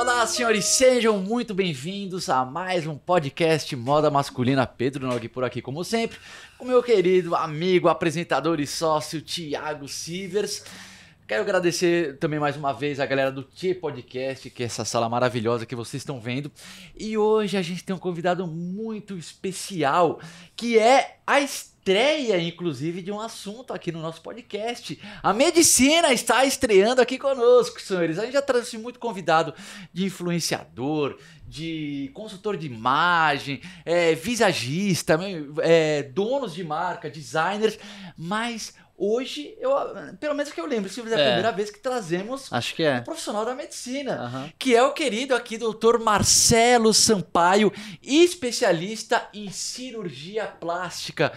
Olá, senhores, sejam muito bem-vindos a mais um podcast Moda Masculina. Pedro Nog por aqui, como sempre, com meu querido amigo, apresentador e sócio Thiago Sivers. Quero agradecer também mais uma vez a galera do T Podcast, que é essa sala maravilhosa que vocês estão vendo. E hoje a gente tem um convidado muito especial, que é a estreia, inclusive, de um assunto aqui no nosso podcast. A medicina está estreando aqui conosco, senhores. A gente já trouxe muito convidado de influenciador, de consultor de imagem, é, visagista, é, donos de marca, designers, mas hoje, eu, pelo menos que eu lembro, se é a primeira vez que trazemos Acho que é. um profissional da medicina, uhum. que é o querido aqui, doutor Marcelo Sampaio, especialista em cirurgia plástica.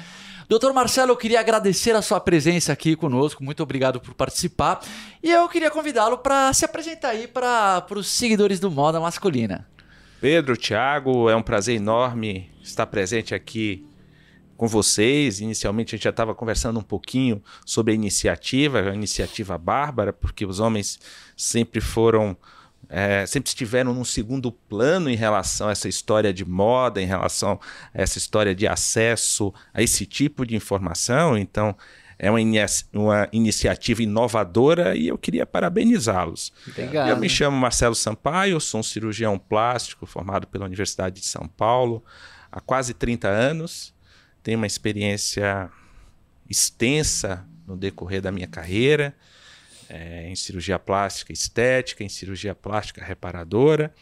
Doutor Marcelo, eu queria agradecer a sua presença aqui conosco, muito obrigado por participar. E eu queria convidá-lo para se apresentar aí para os seguidores do Moda Masculina. Pedro, Thiago, é um prazer enorme estar presente aqui com vocês. Inicialmente a gente já estava conversando um pouquinho sobre a iniciativa, a iniciativa bárbara, porque os homens sempre foram. É, sempre estiveram num segundo plano em relação a essa história de moda, em relação a essa história de acesso a esse tipo de informação. Então, é uma, uma iniciativa inovadora e eu queria parabenizá-los. Eu me chamo Marcelo Sampaio, sou um cirurgião plástico formado pela Universidade de São Paulo há quase 30 anos tenho uma experiência extensa no decorrer da minha carreira, é, em cirurgia plástica estética, em cirurgia plástica reparadora.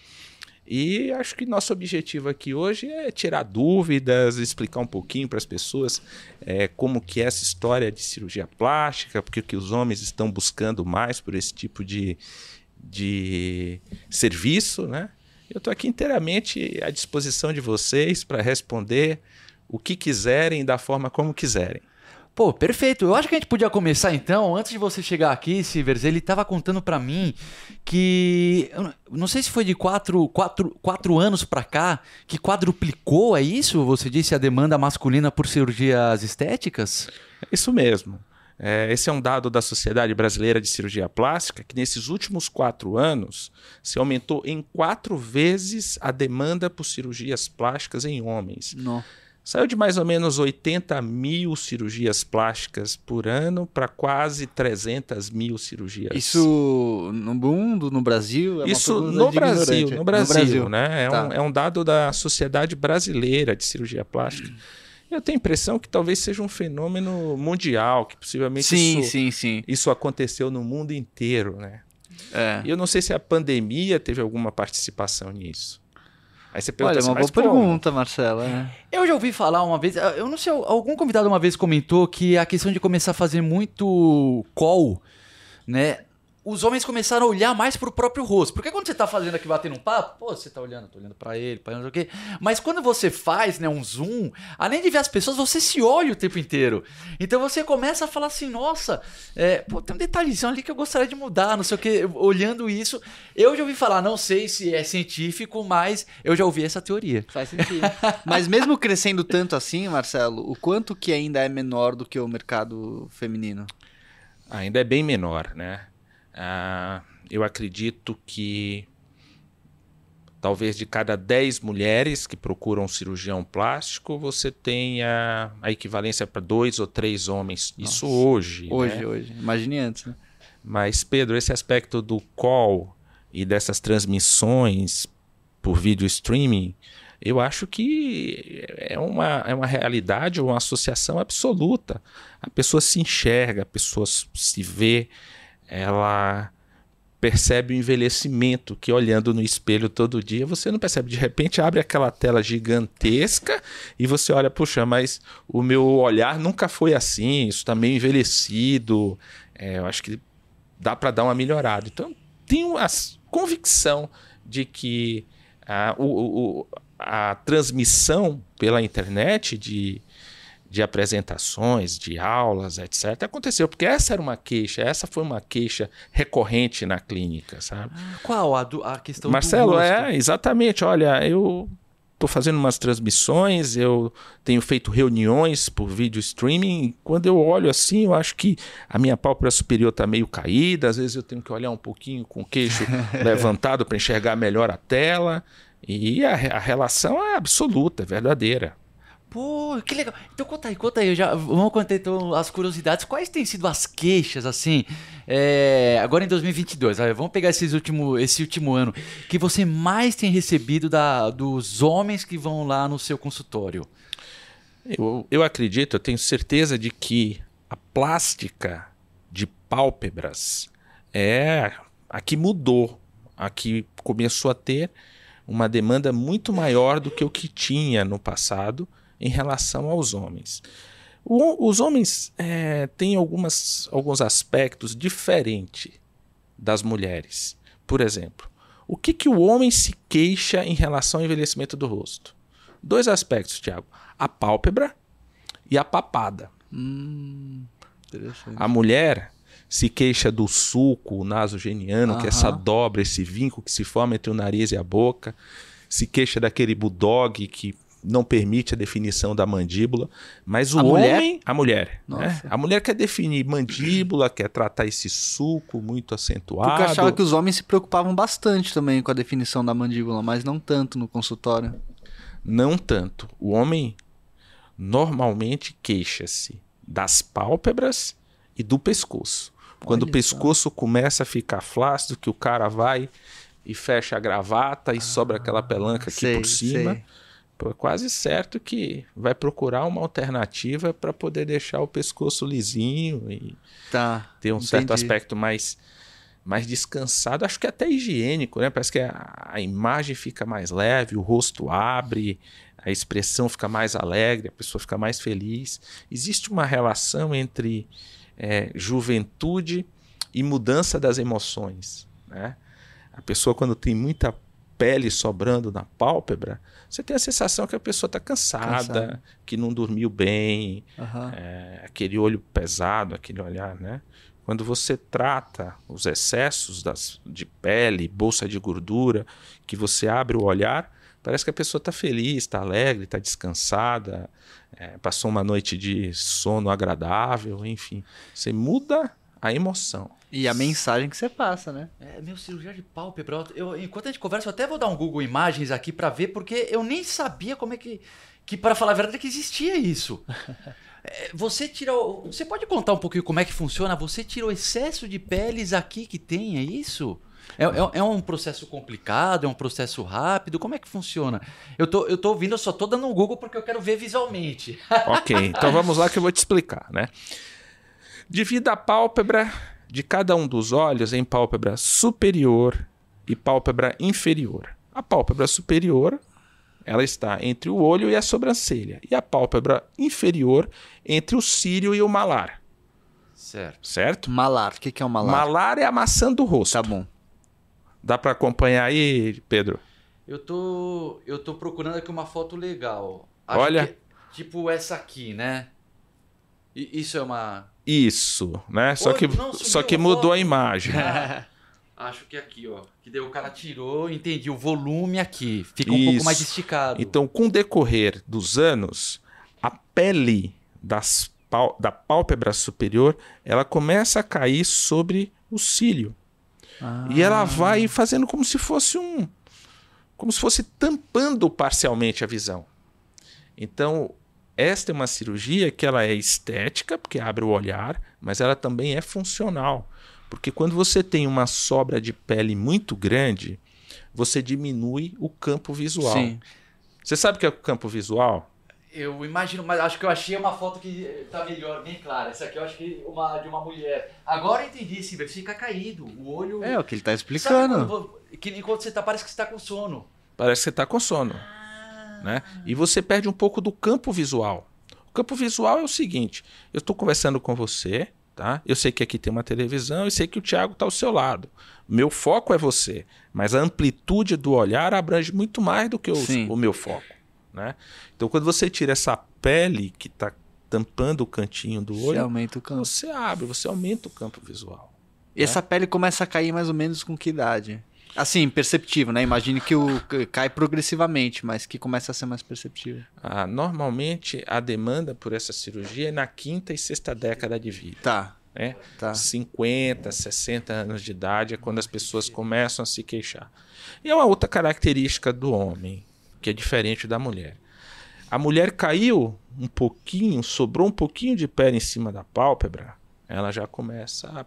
E acho que nosso objetivo aqui hoje é tirar dúvidas, explicar um pouquinho para as pessoas é, como que é essa história de cirurgia plástica, porque que os homens estão buscando mais por esse tipo de, de serviço, né? Eu estou aqui inteiramente à disposição de vocês para responder o que quiserem da forma como quiserem. Pô, perfeito. Eu acho que a gente podia começar então, antes de você chegar aqui, Silvers, ele estava contando para mim que, não sei se foi de quatro, quatro, quatro anos para cá, que quadruplicou, é isso? Você disse a demanda masculina por cirurgias estéticas? Isso mesmo. É, esse é um dado da Sociedade Brasileira de Cirurgia Plástica, que nesses últimos quatro anos se aumentou em quatro vezes a demanda por cirurgias plásticas em homens. Não. Saiu de mais ou menos 80 mil cirurgias plásticas por ano para quase 300 mil cirurgias. Isso no mundo, no Brasil? É Isso no Brasil, no Brasil, no Brasil, né? É, tá. um, é um dado da Sociedade Brasileira de Cirurgia Plástica. Eu tenho a impressão que talvez seja um fenômeno mundial, que possivelmente sim, isso, sim, sim. isso aconteceu no mundo inteiro, né? É. E eu não sei se a pandemia teve alguma participação nisso. Aí você pergunta Olha, assim, uma boa pergunta, Marcela. É. Eu já ouvi falar uma vez, eu não sei, algum convidado uma vez comentou que a questão de começar a fazer muito call, né? Os homens começaram a olhar mais pro próprio rosto. Porque quando você tá fazendo aqui, batendo um papo, pô, você tá olhando, tô olhando para ele, para não sei o quê. Mas quando você faz, né, um zoom, além de ver as pessoas, você se olha o tempo inteiro. Então você começa a falar assim, nossa, é, pô, tem um detalhezinho ali que eu gostaria de mudar, não sei o quê. Olhando isso, eu já ouvi falar, não sei se é científico, mas eu já ouvi essa teoria. Faz sentido. mas mesmo crescendo tanto assim, Marcelo, o quanto que ainda é menor do que o mercado feminino? Ainda é bem menor, né? Uh, eu acredito que talvez de cada 10 mulheres que procuram um cirurgião plástico, você tenha a equivalência para dois ou três homens. Nossa. Isso hoje. Hoje, né? hoje. Imagine antes. Né? Mas, Pedro, esse aspecto do call e dessas transmissões por vídeo streaming, eu acho que é uma, é uma realidade, uma associação absoluta. A pessoa se enxerga, a pessoa se vê ela percebe o envelhecimento que olhando no espelho todo dia você não percebe. De repente abre aquela tela gigantesca e você olha, puxa, mas o meu olhar nunca foi assim, isso está meio envelhecido. É, eu acho que dá para dar uma melhorada. Então tenho a convicção de que a, o, o, a transmissão pela internet de de apresentações, de aulas, etc. Aconteceu, porque essa era uma queixa, essa foi uma queixa recorrente na clínica, sabe? Ah, qual a, do, a questão Marcelo, do é, exatamente. Olha, eu estou fazendo umas transmissões, eu tenho feito reuniões por vídeo streaming. Quando eu olho assim, eu acho que a minha pálpebra superior está meio caída. Às vezes eu tenho que olhar um pouquinho com o queixo levantado para enxergar melhor a tela. E a, a relação é absoluta, é verdadeira. Pô, que legal. Então conta aí, conta aí. Já, vamos contar então as curiosidades. Quais têm sido as queixas, assim, é, agora em 2022? Vamos pegar esses último, esse último ano que você mais tem recebido da, dos homens que vão lá no seu consultório. Eu, eu acredito, eu tenho certeza de que a plástica de pálpebras é a que mudou, a que começou a ter uma demanda muito maior do que o que tinha no passado em relação aos homens. O, os homens é, têm algumas, alguns aspectos diferentes das mulheres. Por exemplo, o que, que o homem se queixa em relação ao envelhecimento do rosto? Dois aspectos, Tiago: a pálpebra e a papada. Hum, a mulher se queixa do sulco o nasogeniano, que é essa dobra, esse vinco que se forma entre o nariz e a boca. Se queixa daquele bulldog que não permite a definição da mandíbula, mas o A homem, mulher? a mulher, né? A mulher quer definir mandíbula, quer tratar esse sulco muito acentuado. Porque eu achava que os homens se preocupavam bastante também com a definição da mandíbula, mas não tanto no consultório. Não tanto. O homem normalmente queixa-se das pálpebras e do pescoço. Quando Olha o pescoço começa a ficar flácido, que o cara vai e fecha a gravata e sobra aquela pelanca aqui Sei, por cima, sei. É quase certo que vai procurar uma alternativa para poder deixar o pescoço lisinho e Tá. ter um certo entendi. aspecto mais mais descansado, acho que até higiênico, né? Parece que a, a imagem fica mais leve, o rosto abre, a expressão fica mais alegre, a pessoa fica mais feliz. Existe uma relação entre é, juventude e mudança das emoções, né? A pessoa quando tem muita pele sobrando na pálpebra, você tem a sensação que a pessoa está cansada, Cansada. que não dormiu bem, Aham. é, aquele olho pesado, aquele olhar, né? Quando você trata os excessos das, de pele, bolsa de gordura, que você abre o olhar, parece que a pessoa está feliz, está alegre, está descansada, é, passou uma noite de sono agradável, enfim. Você muda a emoção. E a mensagem que você passa, né? É, meu cirurgião de pálpebra. Eu, enquanto a gente conversa, eu até vou dar um Google Imagens aqui pra ver, porque eu nem sabia como é que. Que, para falar a verdade, que existia isso. É, Você tira. o- Você pode contar um pouquinho como é que funciona? Você tira o excesso de peles aqui que tem, é isso? É, é- é um processo complicado? É um processo rápido? Como é que funciona? Eu tô, eu tô ouvindo, eu só tô dando um Google porque eu quero ver visualmente. Ok, então vamos lá que eu vou te explicar, né? Divida a pálpebra de cada um dos olhos em pálpebra superior e pálpebra inferior. A pálpebra superior, ela está entre o olho e a sobrancelha, e a pálpebra inferior entre o cílio e o malar, Certo. certo? Malar. O que, que é um malar? Malar é a maçã do rosto. Tá bom. Dá para acompanhar aí, Pedro? Eu tô, eu tô procurando aqui uma foto legal. Olha. que- tipo essa aqui, né? Isso é uma. Isso, né? Só Oi, que, não, só que a mudou a imagem. Ah, acho que aqui, ó. Que daí o cara tirou, entendi. O volume aqui. Fica um pouco mais esticado. Então, com o decorrer dos anos, a pele das da pálpebra superior ela começa a cair sobre o cílio. E Ah. ela vai fazendo como se fosse um. como se fosse tampando parcialmente a visão. Então, esta é uma cirurgia que ela é estética, porque abre o olhar, mas ela também é funcional. Porque quando você tem uma sobra de pele muito grande, você diminui o campo visual. Sim. Você sabe o que é o campo visual? Eu imagino, mas acho que eu achei uma foto que tá melhor, bem clara. Essa aqui eu acho que uma de uma mulher. Agora eu entendi, sim, fica caído. O olho. É o que ele tá Sabe explicando. quando que enquanto você tá, parece que você tá com sono. Parece que você está com sono. Né? E você perde um pouco do campo visual. O campo visual é o seguinte: eu estou conversando com você, tá? Eu sei que aqui tem uma televisão e sei que o Thiago está ao seu lado. Meu foco é você, mas a amplitude do olhar abrange muito mais do que o, o meu foco. Né? Então, quando você tira essa pele que está tampando o cantinho do Você olho, aumenta o campo. você abre, você aumenta o campo visual. E essa pele começa a cair mais ou menos com que idade? Assim, perceptível, né? Imagine que o cai progressivamente, mas que começa a ser mais perceptível. Ah, normalmente a demanda por essa cirurgia é na quinta e sexta década de vida. Tá, Né? tá. 50, 60 anos de idade é quando as pessoas começam a se queixar. E é uma outra característica do homem, que é diferente da mulher. A mulher caiu um pouquinho, sobrou um pouquinho de pele em cima da pálpebra, ela já começa a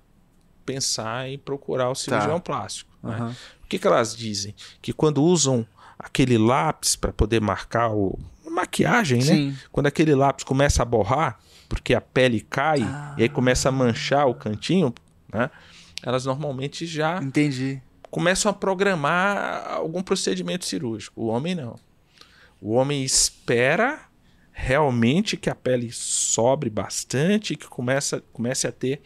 pensar em procurar o cirurgião plástico. né? Aham. O que, que elas dizem? Que quando usam aquele lápis para poder marcar o maquiagem, né? Sim. Quando aquele lápis começa a borrar, porque a pele cai e aí começa a manchar o cantinho, né? Elas normalmente já Entendi. começam a programar algum procedimento cirúrgico. O homem não. O homem espera realmente que a pele sobre bastante, que começa, comece a ter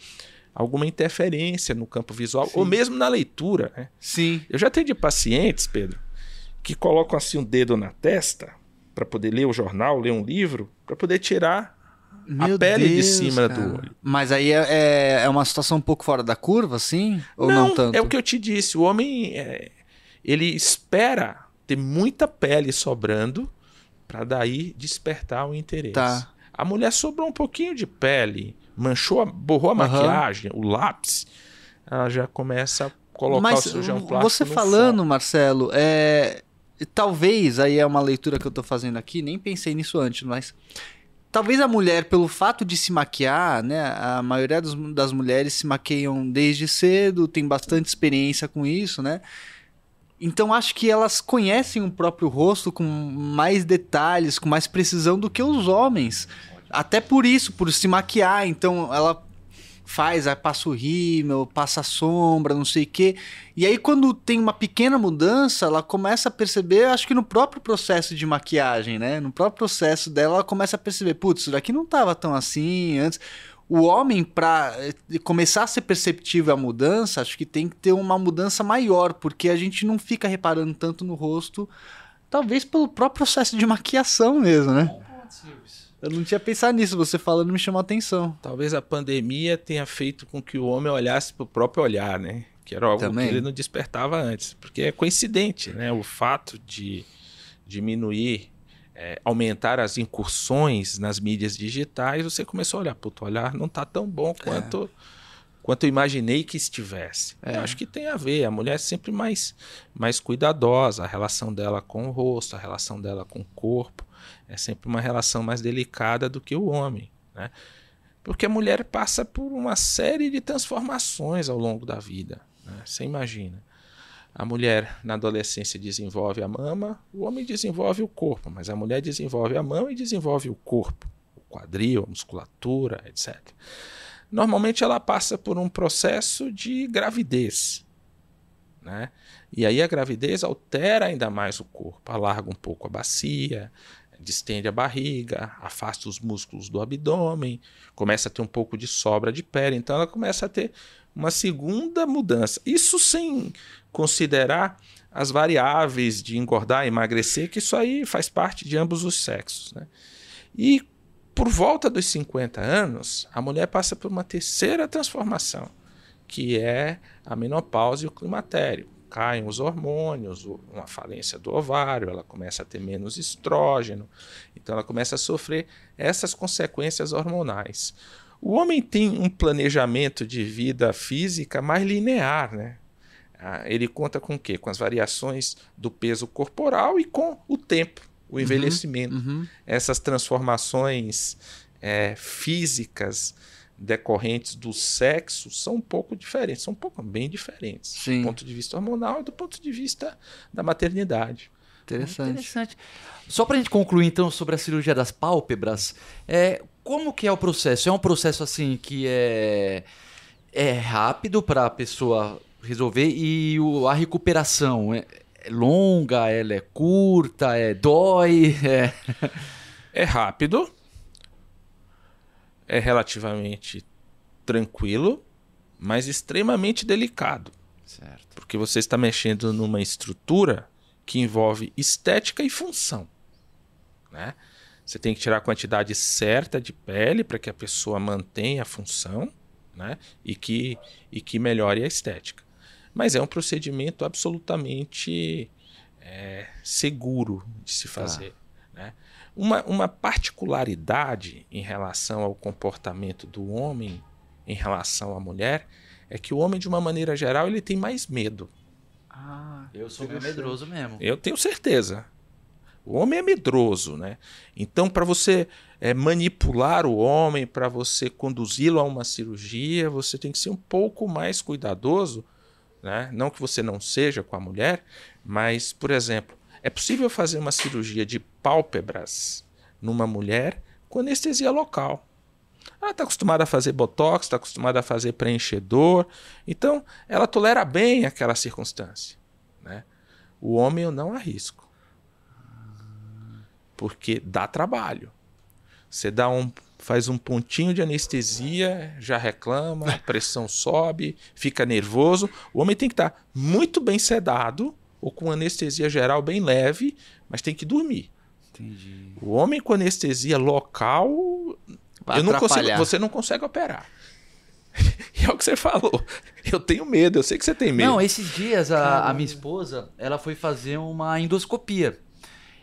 alguma interferência no campo visual, ou mesmo na leitura. Né? Sim. Eu já atendi pacientes, Pedro, que colocam assim um dedo na testa para poder ler o jornal, ler um livro, para poder tirar Meu pele de Deus, cima cara. do olho. Mas aí é, é, é uma situação um pouco fora da curva, assim? Ou não, tanto? É o que eu te disse. O homem é, ele espera ter muita pele sobrando para daí despertar o interesse. Tá. A mulher sobrou um pouquinho de pele, manchou, a- borrou a Aham. maquiagem, o lápis, ela já começa a colocar Mas o cirurgião plástico você falando, foco. Marcelo, é, talvez, aí é uma leitura que eu tô fazendo aqui, nem pensei nisso antes, mas talvez a mulher, pelo fato de se maquiar, né, a maioria das, das mulheres se maquiam desde cedo, tem bastante experiência com isso, né, então acho que elas conhecem o próprio rosto com mais detalhes, com mais precisão do que os homens. Até por isso, por se maquiar, então ela faz, aí passa o rímel, passa a sombra, não sei o quê. E aí quando tem uma pequena mudança, ela começa a perceber, acho que no próprio processo de maquiagem, né? No próprio processo dela, ela começa a perceber, putz, isso daqui não tava tão assim antes. O homem, para começar a ser perceptível a mudança, acho que tem que ter uma mudança maior, porque a gente não fica reparando tanto no rosto, talvez pelo próprio processo de maquiação mesmo, né? Eu não tinha pensado nisso, você falando me chamou a atenção. Talvez a pandemia tenha feito com que o homem olhasse para o próprio olhar, né? Que era algo Também. que ele não despertava antes. Porque é coincidente, né? O fato de diminuir, é, aumentar as incursões nas mídias digitais, você começou a olhar, puto, o olhar não está tão bom quanto, quanto eu imaginei que estivesse. Eu acho que tem a ver. A mulher é sempre mais, mais cuidadosa, a relação dela com o rosto, a relação dela com o corpo. É sempre uma relação mais delicada do que o homem, né? Porque a mulher passa por uma série de transformações ao longo da vida. Né? Você imagina. A mulher na adolescência desenvolve a mama, o homem desenvolve o corpo, mas a mulher desenvolve a mão e desenvolve o corpo, o quadril, a musculatura, etc. Normalmente ela passa por um processo de gravidez. Né? E aí a gravidez altera ainda mais o corpo, alarga um pouco a bacia, distende a barriga, afasta os músculos do abdômen, começa a ter um pouco de sobra de pele, então ela começa a ter uma segunda mudança. Isso sem considerar as variáveis de engordar emagrecer, que isso aí faz parte de ambos os sexos. Né? E por volta dos 50 anos, a mulher passa por uma terceira transformação, que é a menopausa e o climatério caem os hormônios, uma falência do ovário, ela começa a ter menos estrógeno, então ela começa a sofrer essas consequências hormonais. O homem tem um planejamento de vida física mais linear, né? Ele conta com o quê? Com as variações do peso corporal e com o tempo, o envelhecimento. Uhum, uhum. Essas transformações é, físicas decorrentes do sexo são um pouco diferentes, são um pouco bem diferentes Sim. do ponto de vista hormonal e do ponto de vista da maternidade. Interessante. Interessante. Só pra gente concluir então sobre a cirurgia das pálpebras, é, como que é o processo? É um processo assim que é, é rápido para a pessoa resolver e o, a recuperação é, é longa, ela é curta, é dói, é... É rápido, é relativamente tranquilo, mas extremamente delicado, Certo. porque você está mexendo numa estrutura que envolve estética e função, né? Você tem que tirar a quantidade certa de pele para que a pessoa mantenha a função, né? E que e que melhore a estética. Mas é um procedimento absolutamente é, seguro de se fazer. Uma, uma particularidade em relação ao comportamento do homem em relação à mulher é que o homem, de uma maneira geral, ele tem mais medo. Ah, eu sou meio medroso mesmo. Eu tenho certeza. O homem é medroso, né? Então, para você é, manipular o homem, para você conduzi-lo a uma cirurgia, você tem que ser um pouco mais cuidadoso, né? Não que você não seja com a mulher, mas, por exemplo, é possível fazer uma cirurgia de pálpebras numa mulher com anestesia local. Ela está acostumada a fazer botox, está acostumada a fazer preenchedor, então ela tolera bem aquela circunstância. Né? O homem eu não arrisco, porque dá trabalho. Você dá um, faz um pontinho de anestesia, já reclama, a pressão sobe, fica nervoso. O homem tem que estar tá muito bem sedado ou com anestesia geral bem leve, mas tem que dormir. Entendi. O homem com anestesia local Vai eu não consigo, você não consegue operar. E é o que você falou. Eu tenho medo, eu sei que você tem medo. Não, esses dias a, a minha esposa, ela foi fazer uma endoscopia.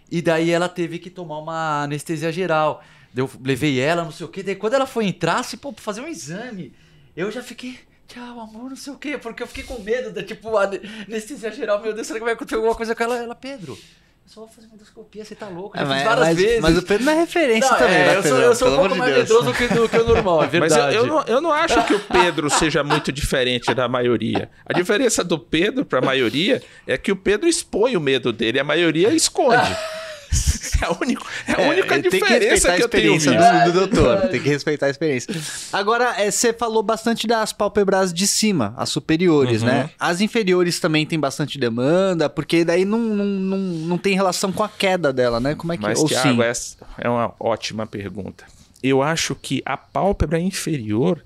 E daí ela teve que tomar uma anestesia geral. Eu levei ela, não sei o quê. Daí quando ela foi entrar, assim, pô, pra fazer um exame, eu já fiquei. Tchau, amor, não sei o quê. Porque eu fiquei com medo da, tipo, a anestesia geral. Meu Deus, será que vai acontecer alguma coisa com ela? Ela, Pedro, eu só vou fazer uma endoscopia, você tá louco. Eu É, já fiz mas, várias mas- vezes. mas o Pedro não é referência Não, também, é, né, eu sou, Pedrão? eu sou um pouco de mais medroso do que, do que o normal, é Mas eu, verdade. eu não, eu não acho que o Pedro seja muito diferente da maioria. A diferença do Pedro para a maioria é que o Pedro expõe o medo dele, a maioria esconde. É a, único, é a única É, que diferença que, a eu tenho do, do doutor. Tem que respeitar a experiência. Agora, é, você falou bastante das pálpebras de cima, as superiores, Uhum. né? As inferiores também tem bastante demanda, porque daí não, não, não, não tem relação com a queda dela, né? Como é que... Mas, Ou Thiago, sim? essa é uma ótima pergunta. Eu acho que a pálpebra inferior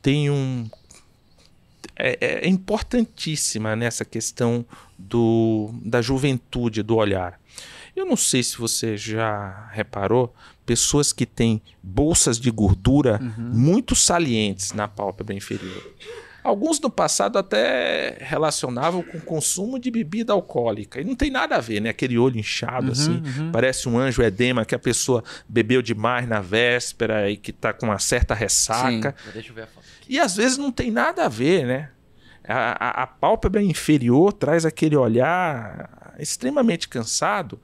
tem um. É, é importantíssima nessa questão do, da juventude do olhar. Eu não sei se você já reparou, pessoas que têm bolsas de gordura muito salientes na pálpebra inferior. Alguns no passado até relacionavam com o consumo de bebida alcoólica. E não tem nada a ver, né? Aquele olho inchado, assim, parece um anjo edema que a pessoa bebeu demais na véspera e que tá com uma certa ressaca. Deixa eu ver a foto. E às vezes não tem nada a ver, né? A, a, a pálpebra inferior traz aquele olhar extremamente cansado.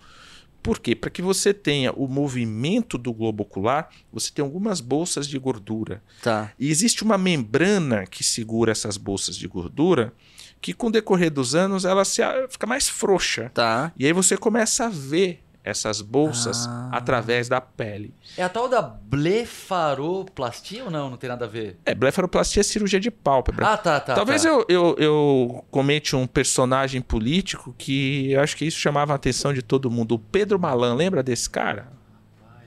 Por quê? Para que você tenha o movimento do globo ocular, você tem algumas bolsas de gordura. Tá. E existe uma membrana que segura essas bolsas de gordura, que com o decorrer dos anos ela se, fica mais frouxa. Tá. E aí você começa a ver essas bolsas Ah. através da pele. É a tal da blefaroplastia ou não? Não tem nada a ver. É, blefaroplastia é cirurgia de pálpebra. Ah, tá, tá. Talvez tá. eu, eu, eu comente um personagem político que eu acho que isso chamava a atenção de todo mundo. O Pedro Malan, lembra desse cara?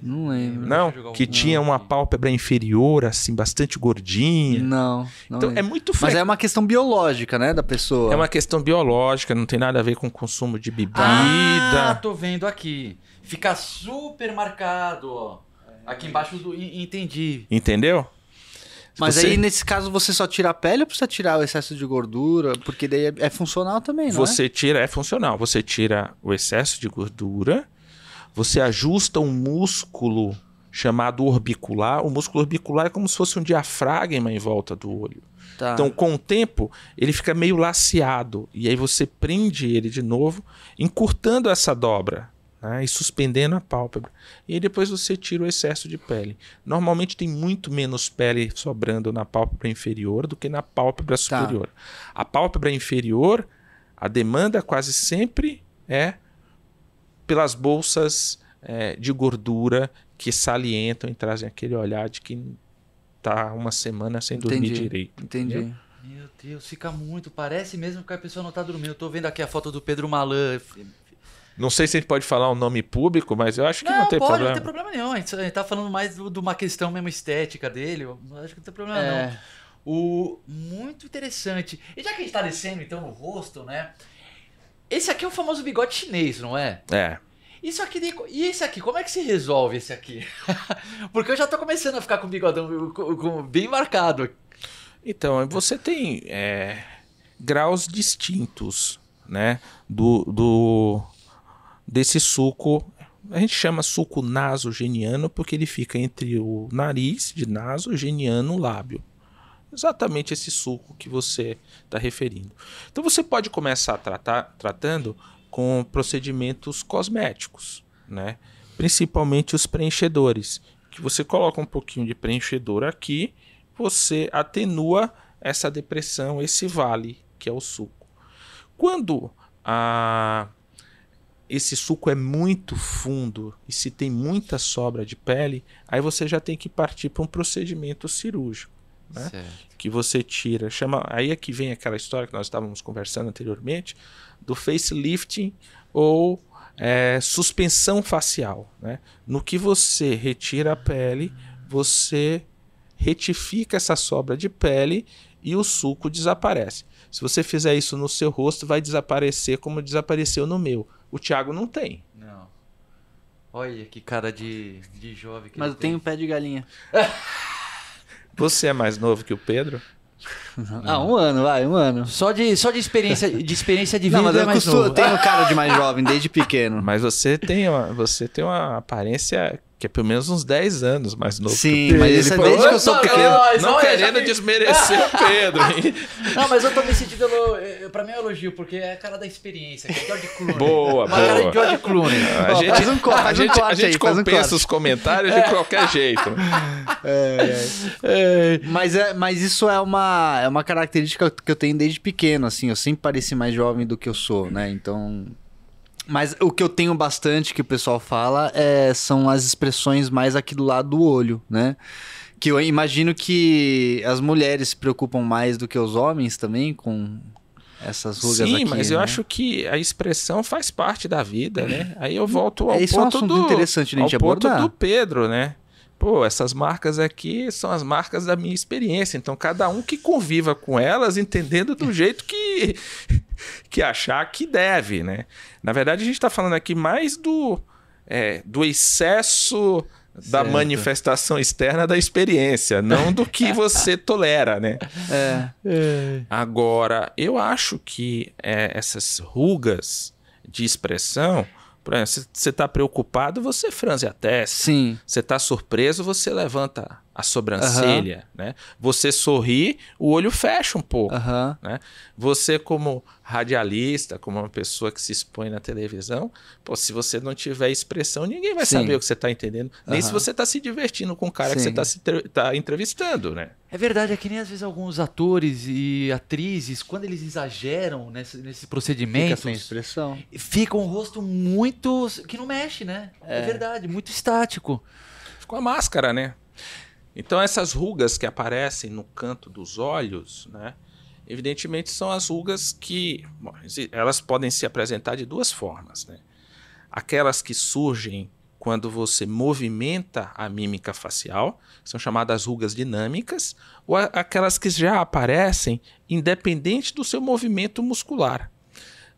Não lembro. Não? Que não. tinha uma pálpebra inferior, assim, bastante gordinha. Não, não Então é lembro. muito Mas frequente. é uma questão biológica, né, da pessoa. É uma questão biológica, não tem nada a ver com consumo de bebida. Ah, tô vendo aqui. Fica super marcado, ó. Aqui embaixo do. en- Entendi. Entendeu? Mas Você- aí, nesse caso, você só tira a pele ou precisa tirar o excesso de gordura? Porque daí é, é funcional também, não Você tira, é funcional. Você tira o excesso de gordura, você ajusta um músculo chamado orbicular. O músculo orbicular é como se fosse um diafragma em volta do olho. Tá. Então, com o tempo, ele fica meio laceado. E aí você prende ele de novo, encurtando essa dobra né, e suspendendo a pálpebra. E aí depois você tira o excesso de pele. Normalmente tem muito menos pele sobrando na pálpebra inferior do que na pálpebra superior. A pálpebra inferior, a demanda quase sempre é pelas bolsas eh, de gordura que salientam e trazem aquele olhar de que tá uma semana sem dormir Entendi. direito. Entendi. entendeu? Meu Deus, fica muito. Parece mesmo que a pessoa não tá dormindo. Eu tô vendo aqui a foto do Pedro Malan. Não sei se a gente pode falar um nome público, mas eu acho que não, Não, tem pode, problema. não tem problema nenhum. A gente, a gente tá falando mais de uma questão mesmo estética dele. Eu acho que não tem problema não. É. O muito interessante. E já que a gente tá descendo então no rosto, né? Esse aqui é o famoso bigode chinês, não é? É. Isso aqui e esse aqui, como é que se resolve esse aqui? Porque eu já tô começando a ficar com o bigodão com- com- bem marcado. Então, você tem. é, graus distintos, né? Do, do desse suco. A gente chama suco nasogeniano porque ele fica entre o nariz de naso, geniano, o lábio. Exatamente esse suco que você está referindo. Então você pode começar tratar, tratando com procedimentos cosméticos, né? principalmente os preenchedores, que você coloca um pouquinho de preenchedor aqui, você atenua essa depressão, esse vale que é o suco. Quando a esse suco é muito fundo e se tem muita sobra de pele, aí você já tem que partir para um procedimento cirúrgico. Né? Que você tira, chama. Aí é que vem aquela história que nós estávamos conversando anteriormente do facelifting ou é, suspensão facial. Né? No que você retira a pele, você retifica essa sobra de pele e o suco desaparece. Se você fizer isso no seu rosto, vai desaparecer como desapareceu no meu. O Thiago não tem. Não. Olha que cara de, de jovem que Mas eu tenho pé de galinha. Você é mais novo que o Pedro? Ah, um ano, vai, um ano. Só de, só de experiência de experiência de vida Não, mas é eu, mais costumo, novo. eu tenho cara de mais jovem desde pequeno. Mas você tem uma, você tem uma aparência que é pelo menos uns 10 anos mais novo. Sim, que mas Ele isso é desde que eu sou Não, pequeno. não, Não olha, já querendo me- desmerecer o Pedro. Não, mas eu tô me sentindo. elo- Pra mim é um elogio, porque é a cara da experiência, que é George Clooney. Boa, Uma cara boa. de George Clooney. A Ó, gente, faz um co- a um gente, corte a gente aí, um compensa corte. os comentários de qualquer jeito. Mas, é, mas isso é uma, é uma característica que eu tenho desde pequeno, assim. Eu sempre pareci mais jovem do que eu sou, né? Então. Mas o que eu tenho bastante que o pessoal fala é, são as expressões mais aqui do lado do olho, né? Que eu imagino que as mulheres se preocupam mais do que os homens também com essas rugas Sim, aqui. mas eu né? acho que a expressão faz parte da vida, né? Aí eu volto ao É, isso é um ponto assunto do interessante a ao ponto abordar. do Pedro, né? Pô, essas marcas aqui são as marcas da minha experiência. Então, cada um que conviva com elas, entendendo do jeito que, que achar que deve, né? Na verdade, a gente está falando aqui mais do, é, do excesso da Certo. manifestação externa da experiência, não do que você tolera, né? É. Agora, eu acho que é, essas rugas de expressão, por exemplo, se você está preocupado, você franze a testa. Sim. Você está surpreso, você levanta a sobrancelha, né? Você sorri, o olho fecha um pouco, Aham. né? Você como radialista, como uma pessoa que se expõe na televisão, pô, se você não tiver expressão, ninguém vai Sim. saber o que você está entendendo, nem Aham. se você está se divertindo com o cara que Sim. você está se tá entrevistando, né? É verdade, é que nem às vezes alguns atores e atrizes, quando eles exageram nesse, nesse Fica procedimento, sem expressão. fica um rosto muito. que não mexe, né? É, verdade, muito estático. com a máscara, né? Então essas rugas que aparecem no canto dos olhos, né? Evidentemente são as rugas que bom, elas podem se apresentar de duas formas, né? Aquelas que surgem quando você movimenta a mímica facial, são chamadas rugas dinâmicas, ou aquelas que já aparecem independente do seu movimento muscular.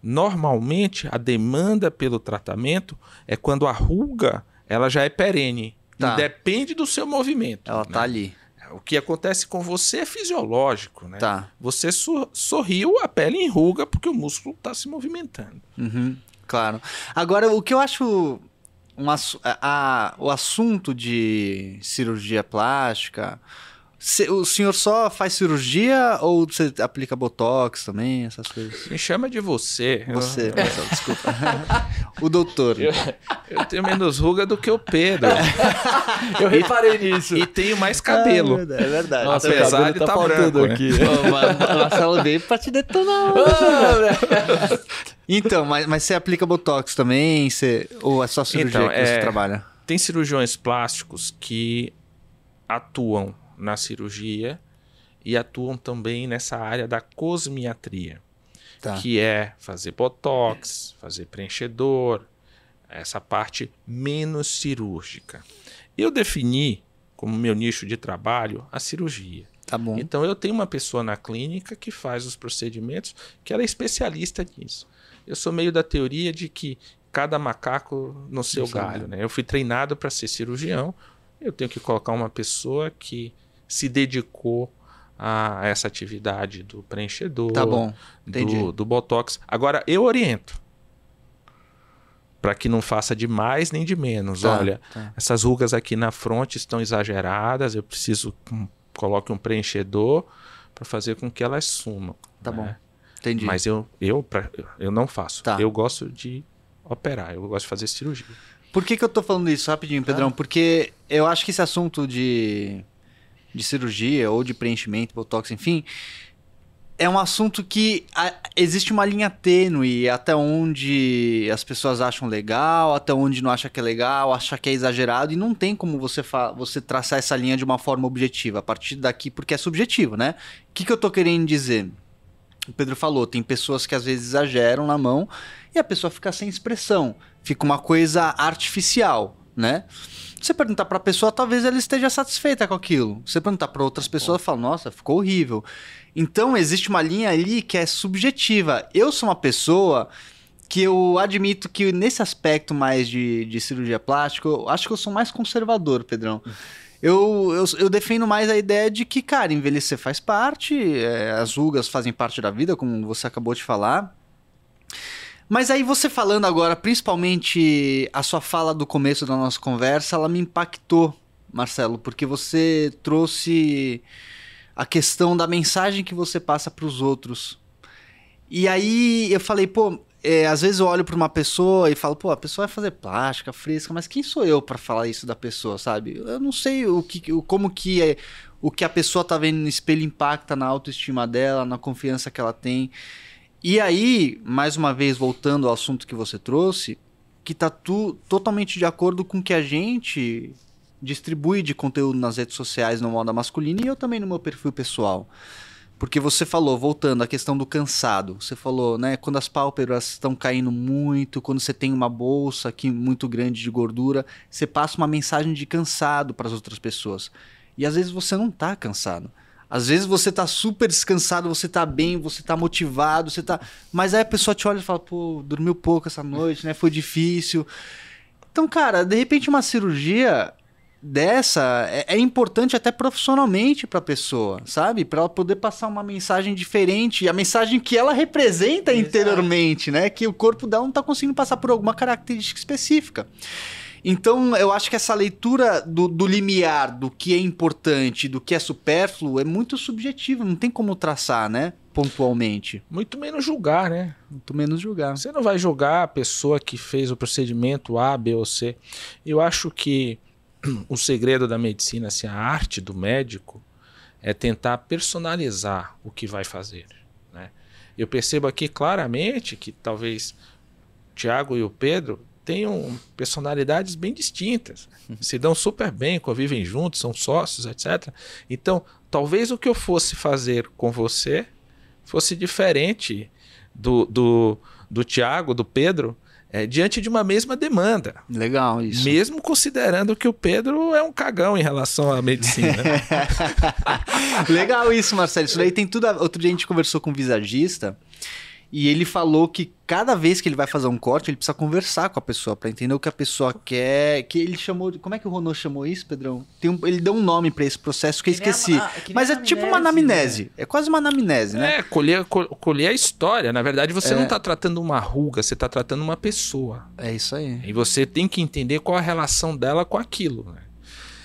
Normalmente, a demanda pelo tratamento é quando a ruga ela já é perene, Tá. Depende do seu movimento. Ela né? tá ali. O que acontece com você é fisiológico, né? Tá. Você sor- sorriu, a pele enruga porque o músculo está se movimentando. Uhum, claro. Agora, o que eu acho. Um, a- a- o assunto de cirurgia plástica. Se- o senhor só faz cirurgia ou você aplica botox também, essas coisas? Me chama de você. Eu- Você, Marcelo, desculpa. o doutor. Eu, eu tenho menos ruga do que o Pedro. Eu reparei nisso. e tenho mais cabelo. É verdade. É verdade. Nossa, apesar cabelo de tá tá branco, né? aqui. Ô, Ma- Ma- Marcelo veio pra te detonar. Ah, Então, mas, mas você aplica botox também? Você, ou é só cirurgia Então, que você é- trabalha? Tem cirurgiões plásticos que atuam na cirurgia e atuam também nessa área da cosmiatria. Tá. que é fazer botox, fazer preenchedor, essa parte menos cirúrgica. Eu defini como meu nicho de trabalho a cirurgia. Tá bom. Então eu tenho uma pessoa na clínica que faz os procedimentos, que ela é especialista nisso. Eu sou meio da teoria de que cada macaco no seu seu galho, né? Eu fui treinado para ser cirurgião, eu tenho que colocar uma pessoa que se dedicou a essa atividade do preenchedor, Tá bom, entendi. do, do botox. Agora, eu oriento para que não faça de mais nem de menos. Tá, Olha, tá. essas rugas aqui na fronte estão exageradas, eu preciso que um- coloque um preenchedor para fazer com que elas sumam. Tá né? bom. Entendi. Mas eu, eu, pra- eu não faço. Tá. Eu gosto de operar, eu gosto de fazer cirurgia. Por que, que eu tô falando isso rapidinho, Pedrão? Porque eu acho que esse assunto de, de cirurgia ou de preenchimento, botox, enfim, é um assunto que a- existe uma linha tênue até onde as pessoas acham legal, até onde não acha que é legal, acha que é exagerado, e não tem como você, você traçar essa linha de uma forma objetiva, a partir daqui, porque é subjetivo, né? O que, que eu tô querendo dizer? O Pedro falou, tem pessoas que às vezes exageram na mão e a pessoa fica sem expressão, fica uma coisa artificial, né? Você perguntar pra pessoa, talvez ela esteja satisfeita com aquilo. Você perguntar pra outras pessoas, fala, nossa, ficou horrível. Então existe uma linha ali que é subjetiva. Eu sou uma pessoa que eu admito que nesse aspecto mais de, de cirurgia plástica, eu acho que eu sou mais conservador, Pedrão. Eu, eu, eu defendo mais a ideia de que, cara, envelhecer faz parte, é, as rugas fazem parte da vida, como você acabou de falar. Mas aí você falando agora, principalmente a sua fala do começo da nossa conversa, ela me impactou, Marcelo, porque você trouxe a questão da mensagem que você passa para os outros. E aí eu falei, pô, é, às vezes eu olho para uma pessoa e falo, pô, a pessoa vai fazer plástica, fresca, mas quem sou eu para falar isso da pessoa, sabe? Eu não sei o que, o, como que é, o que a pessoa tá vendo no espelho impacta na autoestima dela, na confiança que ela tem. E aí, mais uma vez, voltando ao assunto que você trouxe, que tá tu, totalmente de acordo com o que a gente distribui de conteúdo nas redes sociais no moda masculina e eu também no meu perfil pessoal. Porque você falou, voltando à questão do cansado, você falou, né, quando as pálpebras estão caindo muito, quando você tem uma bolsa aqui muito grande de gordura, você passa uma mensagem de cansado para as outras pessoas. E às vezes você não tá cansado. Às vezes você tá super descansado, você tá bem, você tá motivado, você tá. Mas aí a pessoa te olha e fala, pô, dormiu pouco essa noite, né? Foi difícil. Então, cara, de repente uma cirurgia dessa é, é importante até profissionalmente pra pessoa, sabe? Pra ela poder passar uma mensagem diferente, a mensagem que ela representa Exato. interiormente, né? Que o corpo dela não tá conseguindo passar por alguma característica específica. Então, eu acho que essa leitura do, do limiar, do que é importante, do que é supérfluo, é muito subjetivo, não tem como traçar, né? Pontualmente. Muito menos julgar, né? Muito menos julgar. Você não vai julgar a pessoa que fez o procedimento A, B ou C. Eu acho que o segredo da medicina, assim, a arte do médico, é tentar personalizar o que vai fazer. Né? Eu percebo aqui claramente que talvez o Tiago e o Pedro tenham personalidades bem distintas, se dão super bem, convivem juntos, são sócios, etc. Então, talvez o que eu fosse fazer com você fosse diferente do, do, do Tiago, do Pedro, é, diante de uma mesma demanda. Legal isso. Mesmo considerando que o Pedro é um cagão em relação à medicina. né? Legal isso, Marcelo. Isso daí tem tudo. A... Outro dia a gente conversou com um visagista e ele falou que cada vez que ele vai fazer um corte, ele precisa conversar com a pessoa pra entender o que a pessoa quer. Que ele chamou. de- Como é que o Ronô chamou isso, Pedrão? Tem um- Ele deu um nome pra esse processo que eu Que a- esqueci. ah, que Mas a é tipo uma anamnese, anamnese. É quase uma anamnese, né? É, colher, col- colher a história. Na verdade, você É. não está tratando uma ruga, você está tratando uma pessoa. É, isso aí. E você tem que entender qual a relação dela com aquilo. né?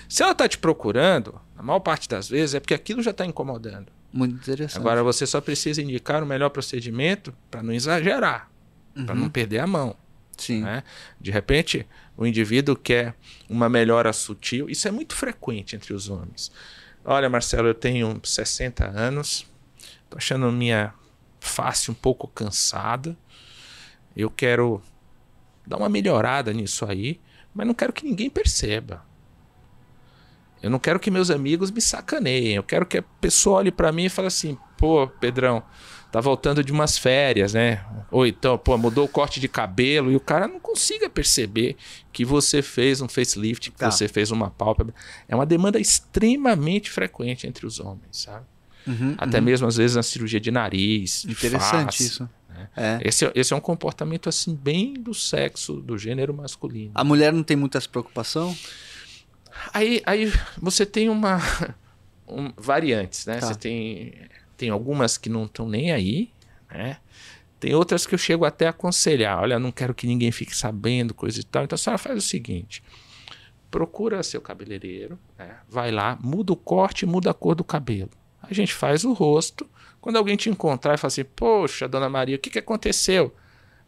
Se ela está te procurando, na maior parte das vezes, é porque aquilo já está incomodando. Muito interessante. Agora você só precisa indicar o melhor procedimento para não exagerar, para não perder a mão. Sim. né? De repente, o indivíduo quer uma melhora sutil. Isso é muito frequente entre os homens. Olha, Marcelo, eu tenho 60 anos, tô achando minha face um pouco cansada. Eu quero dar uma melhorada nisso aí, mas não quero que ninguém perceba. Eu não quero que meus amigos me sacaneiem. Eu quero que a pessoa olhe para mim e fale assim: pô, Pedrão, tá voltando de umas férias, né? Ou então, pô, mudou o corte de cabelo e o cara não consiga perceber que você fez um facelift, que Tá. você fez uma pálpebra. É uma demanda extremamente frequente entre os homens, sabe? Uhum, Até uhum. mesmo às vezes na cirurgia de nariz, Interessante face. isso. né? É. Esse, é- esse é um comportamento assim bem do sexo, do gênero masculino. A mulher não tem muita essa preocupação? Aí, aí você tem uma, um, variantes, né? Tá. Você tem, tem algumas que não estão nem aí, né? Tem outras que eu chego até a aconselhar. Olha, não quero que ninguém fique sabendo, coisa e tal. Então a senhora faz o seguinte: procura seu cabeleireiro, né? vai lá, muda o corte, muda a cor do cabelo. A gente faz o rosto. Quando alguém te encontrar e fala assim, poxa, dona Maria, o que, que aconteceu?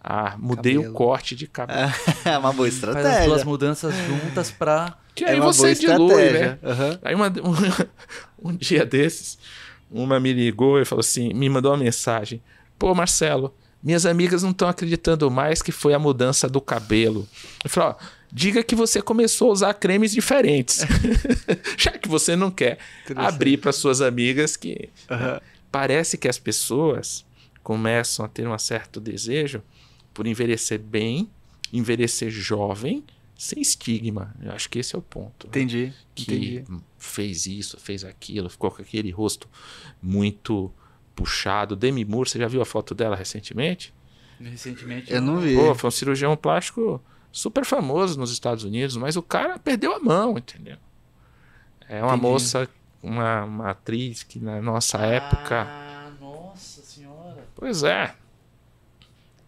Ah, mudei Cabelo. o corte de cabelo. É uma boa Faz as duas estratégia. mudanças juntas pra. Que É aí uma você boa dilui, estratégia. né? Aham. Aí uma- um, um dia desses, uma me ligou e falou assim, me mandou uma mensagem. Pô, Marcelo, minhas amigas não estão acreditando mais que foi a mudança do cabelo. Eu falei, ó, diga que você começou a usar cremes diferentes. Já que você não quer abrir para suas amigas que Aham. parece que as pessoas começam a ter um certo desejo por envelhecer bem, envelhecer jovem, sem estigma. Eu acho que esse é o ponto. né? Entendi. que Entendi. fez isso, fez aquilo, ficou com aquele rosto muito puxado. Demi Moore, você já viu a foto dela recentemente? Recentemente. Eu não vi. Pô, foi um cirurgião plástico super famoso nos Estados Unidos, mas o cara perdeu a mão, entendeu? É uma Entendi. moça, uma, uma atriz que na nossa época. Ah, nossa senhora. Pois é.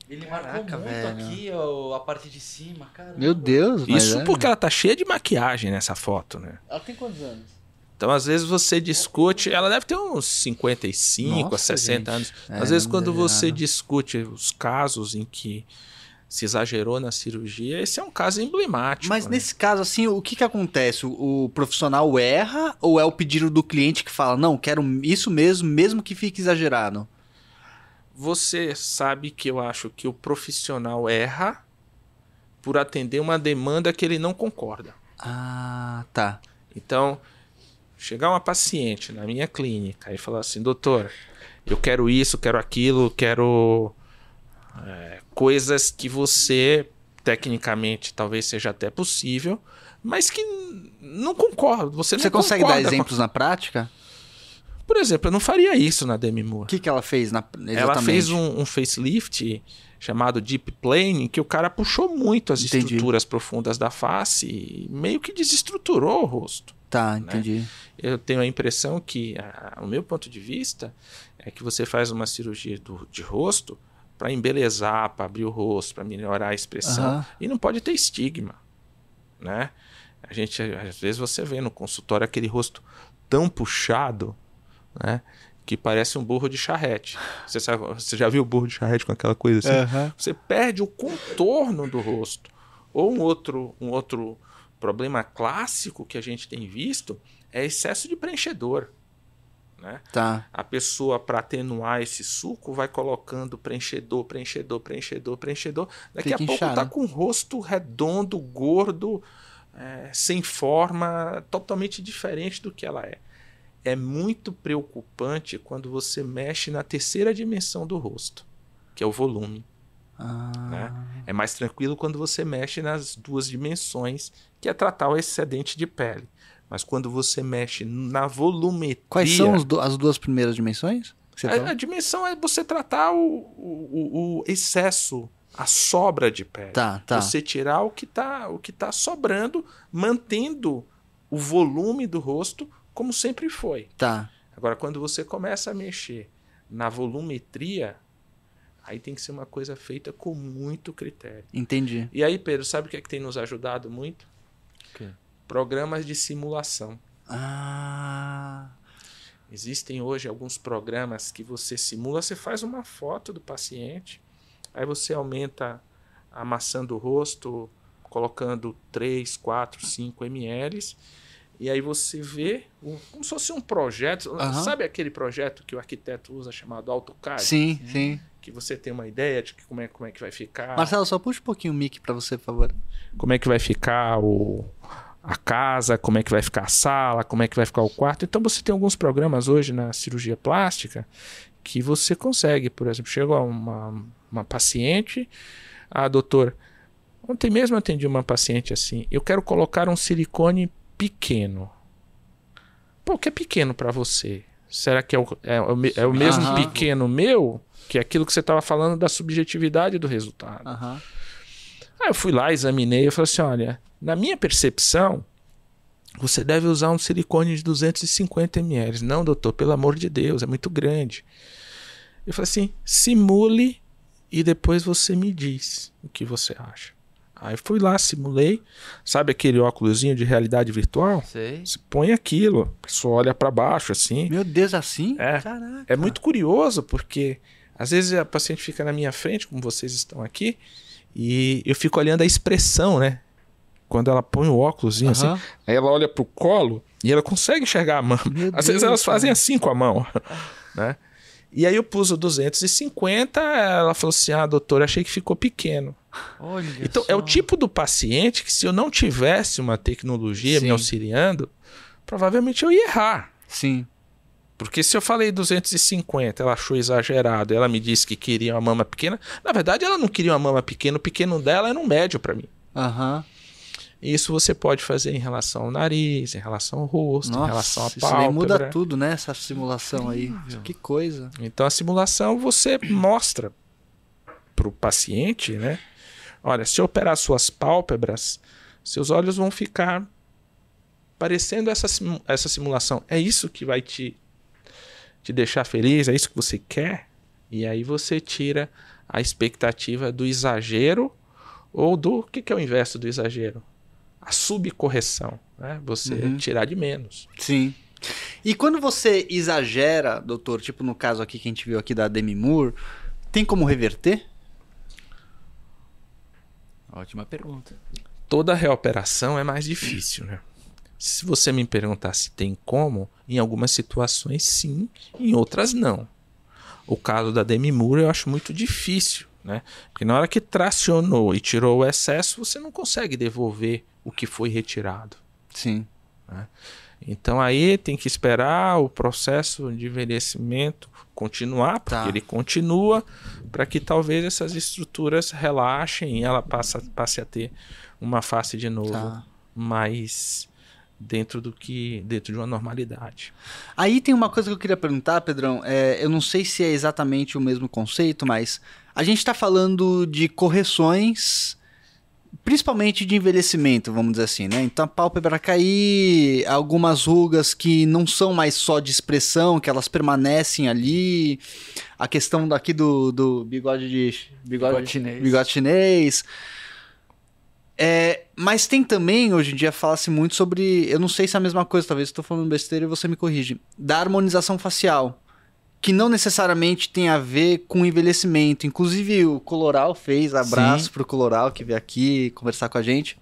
Ele Caraca, marcou muito velho. aqui ó, a parte de cima, cara. Meu Deus, mas Isso é. porque ela tá cheia de maquiagem nessa foto, né? Ela tem quantos anos? Então, às vezes, você discute. Ela deve ter uns 55 a Nossa, 60 gente. anos. É, às vezes, quando você nada. discute os casos em que se exagerou na cirurgia, esse é um caso emblemático. Mas né? nesse caso, assim, o que que acontece? O, o profissional erra ou é o pedido do cliente que fala, não, quero isso mesmo, mesmo que fique exagerado? Você sabe que eu acho que o profissional erra por atender uma demanda que ele não concorda. Ah, tá. Então, chegar uma paciente na minha clínica e falar assim, doutor, eu quero isso, quero aquilo, quero é, coisas que você, tecnicamente, talvez seja até possível, mas que não concorda. Você, não Você consegue dar concorda com- exemplos na prática? Por exemplo, eu não faria isso na Demi O Moore. que que ela fez na, exatamente? Ela fez um, um facelift chamado Deep Plane, que o cara puxou muito as Entendi. estruturas profundas da face e meio que desestruturou o rosto. Tá, entendi. Eu tenho a impressão que, a- o meu ponto de vista, é que você faz uma cirurgia do- de rosto para embelezar, para abrir o rosto, para melhorar a expressão. Aham. E não pode ter estigma, né? A gente, às vezes, você vê no consultório aquele rosto tão puxado, né? Que parece um burro de charrete. Você, sabe- você já viu o burro de charrete com aquela coisa assim? Aham. você perde o contorno do rosto. Ou um outro, um outro problema clássico que a gente tem visto é excesso de preenchedor. Né? Tá. A pessoa, para atenuar esse suco, vai colocando preenchedor, preenchedor, preenchedor, preenchedor. Daqui Fica a pouco inchado. tá com o rosto redondo, gordo, é, sem forma, totalmente diferente do que ela é. É muito preocupante quando você mexe na terceira dimensão do rosto, que é o volume. Ah, Né? É mais tranquilo quando você mexe nas duas dimensões, que é tratar o excedente de pele. Mas quando você mexe na volumetria. Quais são as duas primeiras dimensões? a, a dimensão é você tratar o, o, o- o excesso, a sobra de pele. Tá, tá. Você tirar o que está o que tá sobrando, mantendo o volume do rosto como sempre foi. Tá. Agora, quando você começa a mexer na volumetria, aí tem que ser uma coisa feita com muito critério. Entendi. E aí, Pedro, sabe o que é que tem nos ajudado muito? O quê? Programas de simulação. Ah. Existem hoje alguns programas que você simula, você faz uma foto do paciente, aí você aumenta a maçã do rosto, colocando 3, 4, 5 ml, e aí você vê um- como se fosse um projeto. Aham. Sabe aquele projeto que o arquiteto usa chamado AutoCAD? Sim, sim. Que você tem uma ideia de que como, é, como é que vai ficar. Marcelo, só puxa um pouquinho o mic pra você, por favor. como é que vai ficar o, a casa, como é que vai ficar a sala, como é que vai ficar o quarto. Então você tem alguns programas hoje na cirurgia plástica que você consegue, por exemplo, chega uma, uma paciente, ah, doutor, ontem mesmo eu atendi uma paciente assim, eu quero colocar um silicone pequeno. Pô, o que é pequeno para você? Será que é o, é é o mesmo pequeno meu? Que é aquilo que você estava falando da subjetividade do resultado. Aí eu fui lá, examinei, eu falei assim: olha, na minha percepção, você deve usar um silicone de 250 ml. Não, doutor, pelo amor de Deus, é muito grande. Eu falei assim: simule e depois você me diz o que você acha. Aí fui lá, simulei. Sabe aquele óculosinho de realidade virtual? Sei. Você põe aquilo, pessoa olha para baixo assim. Meu Deus, assim? É. Caraca. É muito curioso porque às vezes a paciente fica na minha frente, como vocês estão aqui, e eu fico olhando a expressão, né? Quando ela põe o óculos assim, Aham. aí ela olha pro colo e ela consegue enxergar a mão. Meu Às vezes Deus, elas fazem cara. assim com a mão, né? E aí eu pus o 250, ela falou assim: "Ah, doutor, achei que ficou pequeno". Olha Então, é o só. tipo do paciente que se eu não tivesse uma tecnologia Sim. me auxiliando, provavelmente eu ia errar. Sim. Porque se eu falei 250, ela achou exagerado, ela me disse que queria uma mama pequena, na verdade ela não queria uma mama pequena, o pequeno dela era um médio para mim. Aham. Isso você pode fazer em relação ao nariz, em relação ao rosto, em relação à Nossa, isso aí muda pálpebra. tudo, né? Essa simulação aí. Que coisa. Então a simulação você mostra para o paciente, né? Olha, se eu operar suas pálpebras, seus olhos vão ficar parecendo essa, simu- essa simulação. É isso que vai te, te deixar feliz? É isso que você quer? E aí você tira a expectativa do exagero ou do. O que, que é o inverso do exagero? A subcorreção. Né? Você Uhum. tirar de menos. Sim. E quando você exagera, doutor, tipo no caso aqui que a gente viu aqui da Demi Moore, tem como reverter? Ótima pergunta. toda reoperação é mais difícil, né? Se você me perguntar se tem como, em algumas situações sim, em outras não. O caso da Demi Moore eu acho muito difícil, né? Porque na hora que tracionou e tirou o excesso, você não consegue devolver o que foi retirado. Sim. Então aí tem que esperar o processo de envelhecimento continuar, porque Tá. ele continua, para que talvez essas estruturas relaxem e ela passe, passe a ter uma face de novo Tá. mais dentro do que dentro de uma normalidade. Aí tem uma coisa que eu queria perguntar, Pedrão. É, eu não sei se é exatamente o mesmo conceito, mas a gente está falando de correções, principalmente de envelhecimento, vamos dizer assim, né? Então a pálpebra cair, algumas rugas que não são mais só de expressão, que elas permanecem ali, a questão daqui do, do bigode de bigode, Bigode chinês. bigode chinês. É, mas tem também, hoje em dia, fala-se muito sobre. Eu não sei se é a mesma coisa, talvez eu estou falando besteira e você me corrige. Da harmonização facial. Que não necessariamente tem a ver com envelhecimento. Inclusive, o Coloral fez abraço Sim. pro Coloral que veio aqui conversar com a gente.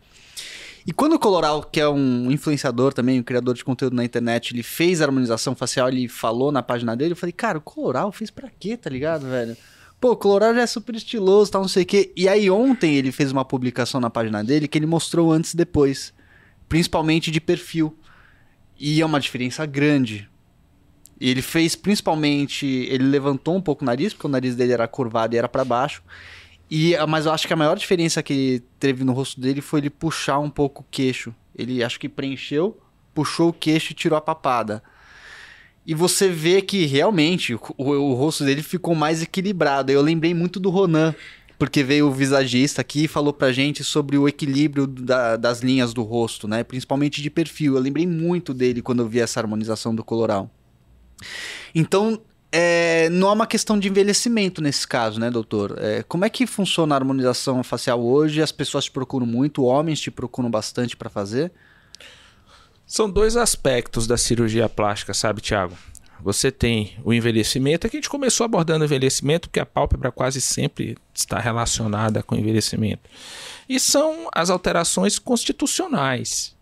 E quando o Coloral, que é um influenciador também, um criador de conteúdo na internet, ele fez a harmonização facial, ele falou na página dele, eu falei, cara, o Coloral fez pra quê, tá ligado, velho? Pô, o Coloral já é super estiloso, tal, não sei o quê. E aí ontem ele fez uma publicação na página dele que ele mostrou antes e depois. Principalmente de perfil. E é uma diferença grande. Ele fez principalmente. Ele levantou um pouco o nariz, porque o nariz dele era curvado e era pra baixo. E, mas eu acho que a maior diferença que teve no rosto dele foi ele puxar um pouco o queixo. Ele acho que preencheu, puxou o queixo e tirou a papada. E você vê que realmente o, o- rosto dele ficou mais equilibrado. Eu lembrei muito do Ronan, porque veio o visagista aqui e falou pra gente sobre o equilíbrio da- das linhas do rosto, né? Principalmente de perfil. Eu lembrei muito dele quando eu vi essa harmonização do coloral. Então, é, não é uma questão de envelhecimento nesse caso, né, doutor? É, como é que funciona a harmonização facial hoje? As pessoas te procuram muito, homens te procuram bastante pra fazer? São dois aspectos da cirurgia plástica, sabe, Tiago? Você tem o envelhecimento, aqui a gente começou abordando o envelhecimento, porque a pálpebra quase sempre está relacionada com o envelhecimento. E são as alterações constitucionais,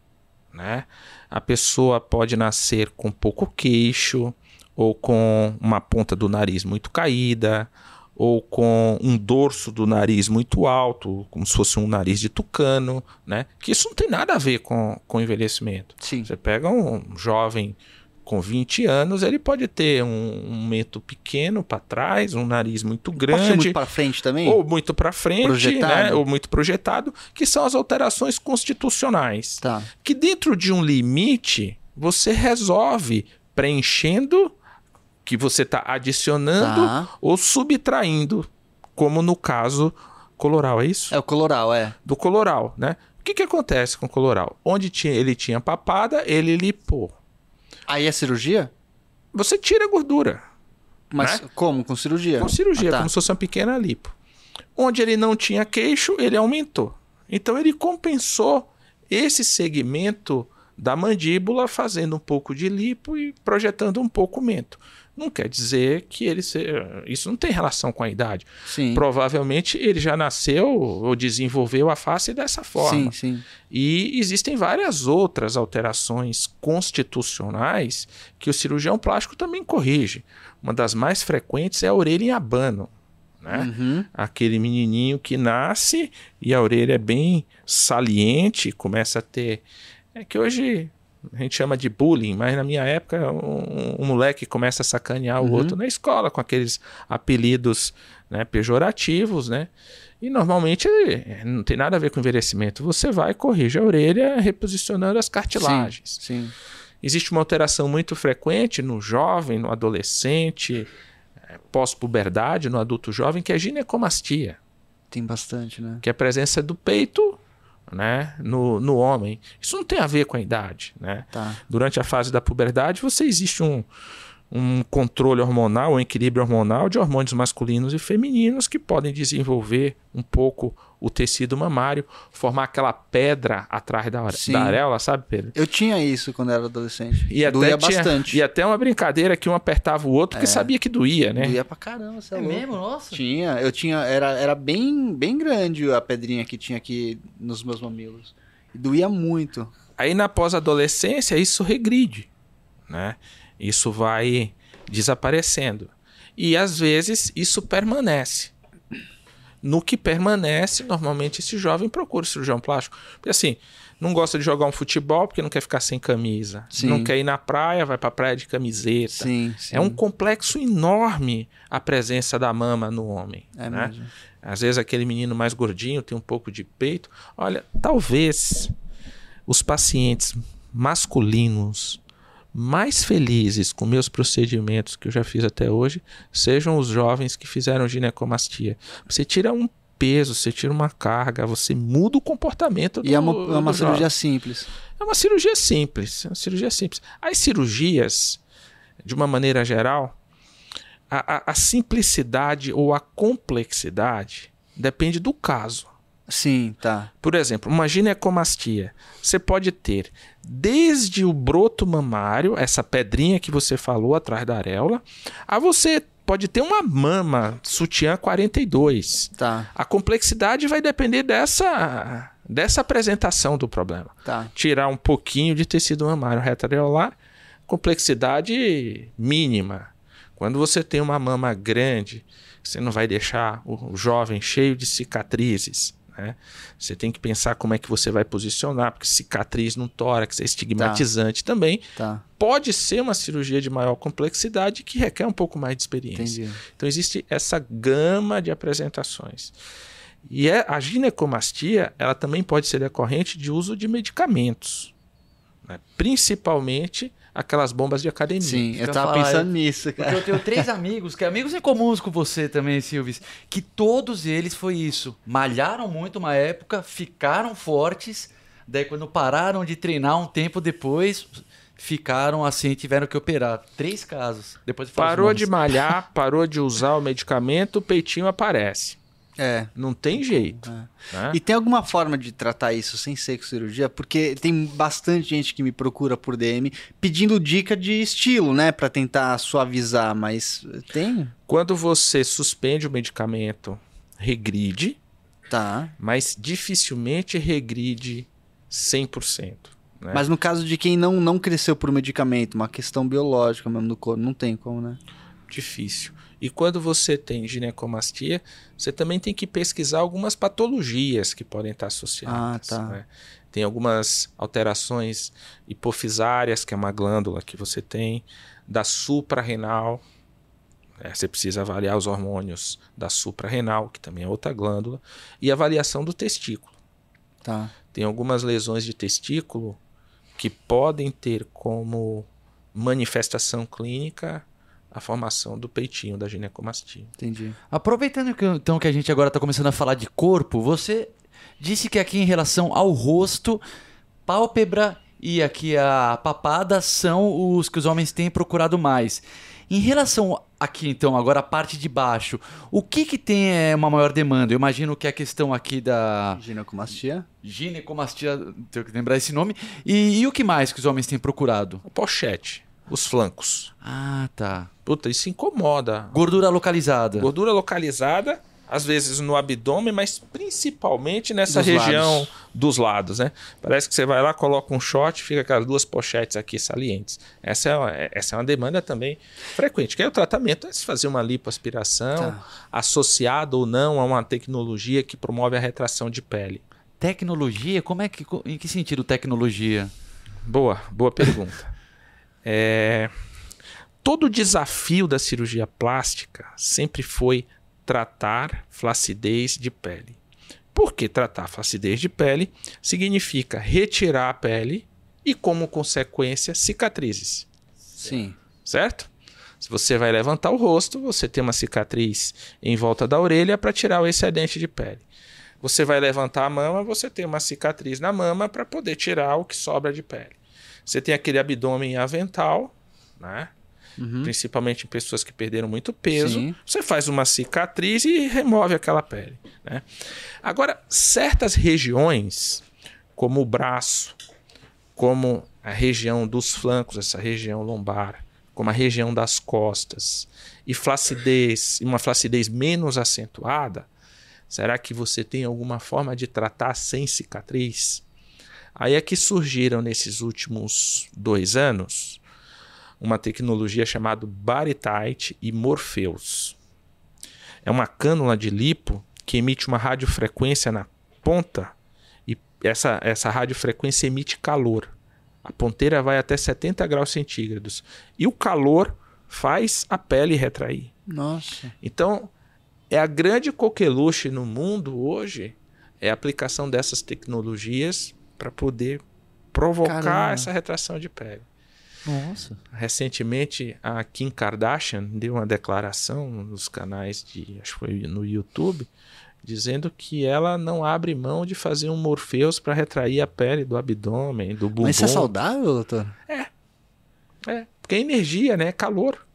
né? A pessoa pode nascer com pouco queixo, ou com uma ponta do nariz muito caída, ou com um dorso do nariz muito alto, como se fosse um nariz de tucano, né? Que isso não tem nada a ver com, com envelhecimento. Sim. Você pega um jovem com 20 anos, ele pode ter um, um mento pequeno para trás, um nariz muito Pode grande, muito pra frente também? ou muito para frente, Projetado. né? ou muito projetado, que são as alterações constitucionais. Tá. Que dentro de um limite, você resolve preenchendo, que você está adicionando Tá. ou subtraindo, como no caso coloral, é isso? É o coloral, é. do coloral, né? O que, que acontece com o coloral? Onde tinha, ele tinha papada, ele lipou. Aí é cirurgia? Você tira a gordura. Mas Né? como? Com cirurgia? Com cirurgia, Ah, tá. como se fosse uma pequena lipo. Onde ele não tinha queixo, ele aumentou. Então ele compensou esse segmento da mandíbula fazendo um pouco de lipo e projetando um pouco o mento. Não quer dizer que ele se... isso não tem relação com a idade. Sim. Provavelmente ele já nasceu ou desenvolveu a face dessa forma. Sim, sim. E existem várias outras alterações constitucionais que o cirurgião plástico também corrige. Uma das mais frequentes é a orelha em abano. Né? Uhum. Aquele menininho que nasce e a orelha é bem saliente, começa a ter. É que hoje a gente chama de bullying, mas na minha época um, um moleque começa a sacanear o Uhum. outro na escola com aqueles apelidos né, pejorativos, né? E normalmente eh, não tem nada a ver com envelhecimento. Você vai e corrige a orelha reposicionando as cartilagens. Sim. Existe uma alteração muito frequente no jovem, no adolescente, eh, pós-puberdade, no adulto jovem, que é ginecomastia, Tem bastante, né? que é a presença do peito né, no, no homem. Isso não tem a ver com a idade. Né? Tá. Durante a fase da puberdade, você existe um, um controle hormonal, um equilíbrio hormonal de hormônios masculinos e femininos que podem desenvolver um pouco o tecido mamário, formar aquela pedra atrás da, Sim. da areola, sabe, Pedro? Eu tinha isso quando era adolescente. E até Doía tinha- bastante. E até uma brincadeira que um apertava o outro porque sabia que doía, né? Doía pra caramba, você é, É mesmo? Nossa. Tinha, eu tinha, era, era bem, bem grande a pedrinha que tinha aqui nos meus mamilos. E doía muito. Aí na pós-adolescência isso regride, né? Isso vai desaparecendo. E às vezes isso permanece. No que permanece, normalmente esse jovem procura o cirurgião plástico. Porque assim, não gosta de jogar um futebol porque não quer ficar sem camisa. Sim. Não quer ir na praia, vai pra praia de camiseta. Sim, sim. É um complexo enorme a presença da mama no homem. É né? mesmo. Às vezes aquele menino mais gordinho tem um pouco de peito. Olha, talvez os pacientes masculinos mais felizes com meus procedimentos que eu já fiz até hoje sejam os jovens que fizeram ginecomastia. Você tira um peso, você tira uma carga, você muda o comportamento do E é uma, é uma do cirurgia jovem. simples. É uma cirurgia simples, é uma cirurgia simples. As cirurgias, de uma maneira geral, a, a- a simplicidade ou a complexidade depende do caso. Sim, tá. Por exemplo, uma ginecomastia. Você pode ter desde o broto mamário, essa pedrinha que você falou atrás da areola, a você pode ter uma mama sutiã 42. Tá, A complexidade vai depender dessa, dessa apresentação do problema tá. tirar um pouquinho de tecido mamário retroareolar, complexidade mínima. Quando você tem uma mama grande, você não vai deixar o jovem cheio de cicatrizes. Né? Você tem que pensar como é que você vai posicionar, porque cicatriz no tórax é estigmatizante também. Tá, Pode ser uma cirurgia de maior complexidade que requer um pouco mais de experiência. entendi. Então existe essa gama de apresentações. E é, a ginecomastia, ela também pode ser decorrente de uso de medicamentos, né? principalmente aquelas bombas de academia. Sim, eu tava falar, pensando eu- nisso, Porque cara. eu tenho três amigos, que amigos em comuns com você também, Silvis, que todos eles foi isso. Malharam muito uma época, ficaram fortes, daí quando pararam de treinar um tempo depois, ficaram assim, tiveram que operar. Três casos. Depois Parou de malhar, parou de usar o medicamento, o peitinho aparece. É. Não tem jeito. É. né? E tem alguma forma de tratar isso sem ser com cirurgia? Porque tem bastante gente que me procura por DM pedindo dica de estilo, né? Pra tentar suavizar, mas tem? Quando você suspende o medicamento, regride, Tá. mas dificilmente regride 100%. né? Mas no caso de quem não, não cresceu por medicamento, uma questão biológica mesmo do corpo, não tem como, né? difícil. E quando você tem ginecomastia, você também tem que pesquisar algumas patologias que podem estar associadas. Ah, tá. né? Tem algumas alterações hipofisárias, que é uma glândula que você tem, da suprarrenal. né? Você precisa avaliar os hormônios da suprarrenal, que também é outra glândula, e avaliação do testículo. Tá. Tem algumas lesões de testículo que podem ter como manifestação clínica a formação do peitinho da ginecomastia. Entendi. Aproveitando que, então que a gente agora está começando a falar de corpo, você disse que aqui em relação ao rosto, pálpebra e aqui a papada são os que os homens têm procurado mais. Em relação aqui, então, agora a parte de baixo, o que que tem é, uma maior demanda? Eu imagino que é a questão aqui da Ginecomastia. ginecomastia, tenho que lembrar esse nome. E, e o que mais que os homens têm procurado? A pochete, os flancos. Ah, tá. Puta, isso incomoda. Gordura localizada. Gordura localizada, às vezes no abdômen, mas principalmente nessa Dos região lados. dos lados, né? Parece que você vai lá, coloca um shot, fica com as duas pochetes aqui salientes. Essa é, uma- essa é uma demanda também frequente. Que é o tratamento, é se fazer uma lipoaspiração, Tá. associado ou não a uma tecnologia que promove a retração de pele. Tecnologia? Como é que. Em que sentido tecnologia? Boa, boa pergunta. É, todo o desafio da cirurgia plástica sempre foi tratar flacidez de pele. Por que tratar flacidez de pele? Significa retirar a pele e, como consequência, cicatrizes Sim. certo? Se você vai levantar o rosto, você tem uma cicatriz em volta da orelha para tirar o excedente de pele. Você vai levantar a mama, você tem uma cicatriz na mama para poder tirar o que sobra de pele. Você tem aquele abdômen avental, né? Principalmente em pessoas que perderam muito peso. Sim. Você faz uma cicatriz e remove aquela pele. Né? Agora, certas regiões, como o braço, como a região dos flancos, essa região lombar, como a região das costas, e flacidez, e uma flacidez menos acentuada, será que você tem alguma forma de tratar sem cicatriz? Aí é que surgiram nesses últimos dois anos uma tecnologia chamada Baritite e Morpheus. É uma cânula de lipo que emite uma radiofrequência na ponta e essa, essa radiofrequência emite calor. A ponteira vai até 70 graus centígrados. E o calor faz a pele retrair. Nossa. Então, é a grande coqueluche no mundo hoje é a aplicação dessas tecnologias para poder provocar Caramba. essa retração de pele. Nossa. Recentemente, a Kim Kardashian deu uma declaração nos canais de, acho que foi no YouTube, dizendo que ela não abre mão de fazer um Morpheus para retrair a pele do abdômen, do bumbum. Mas isso é saudável, doutor? É, porque é energia, né? É calor.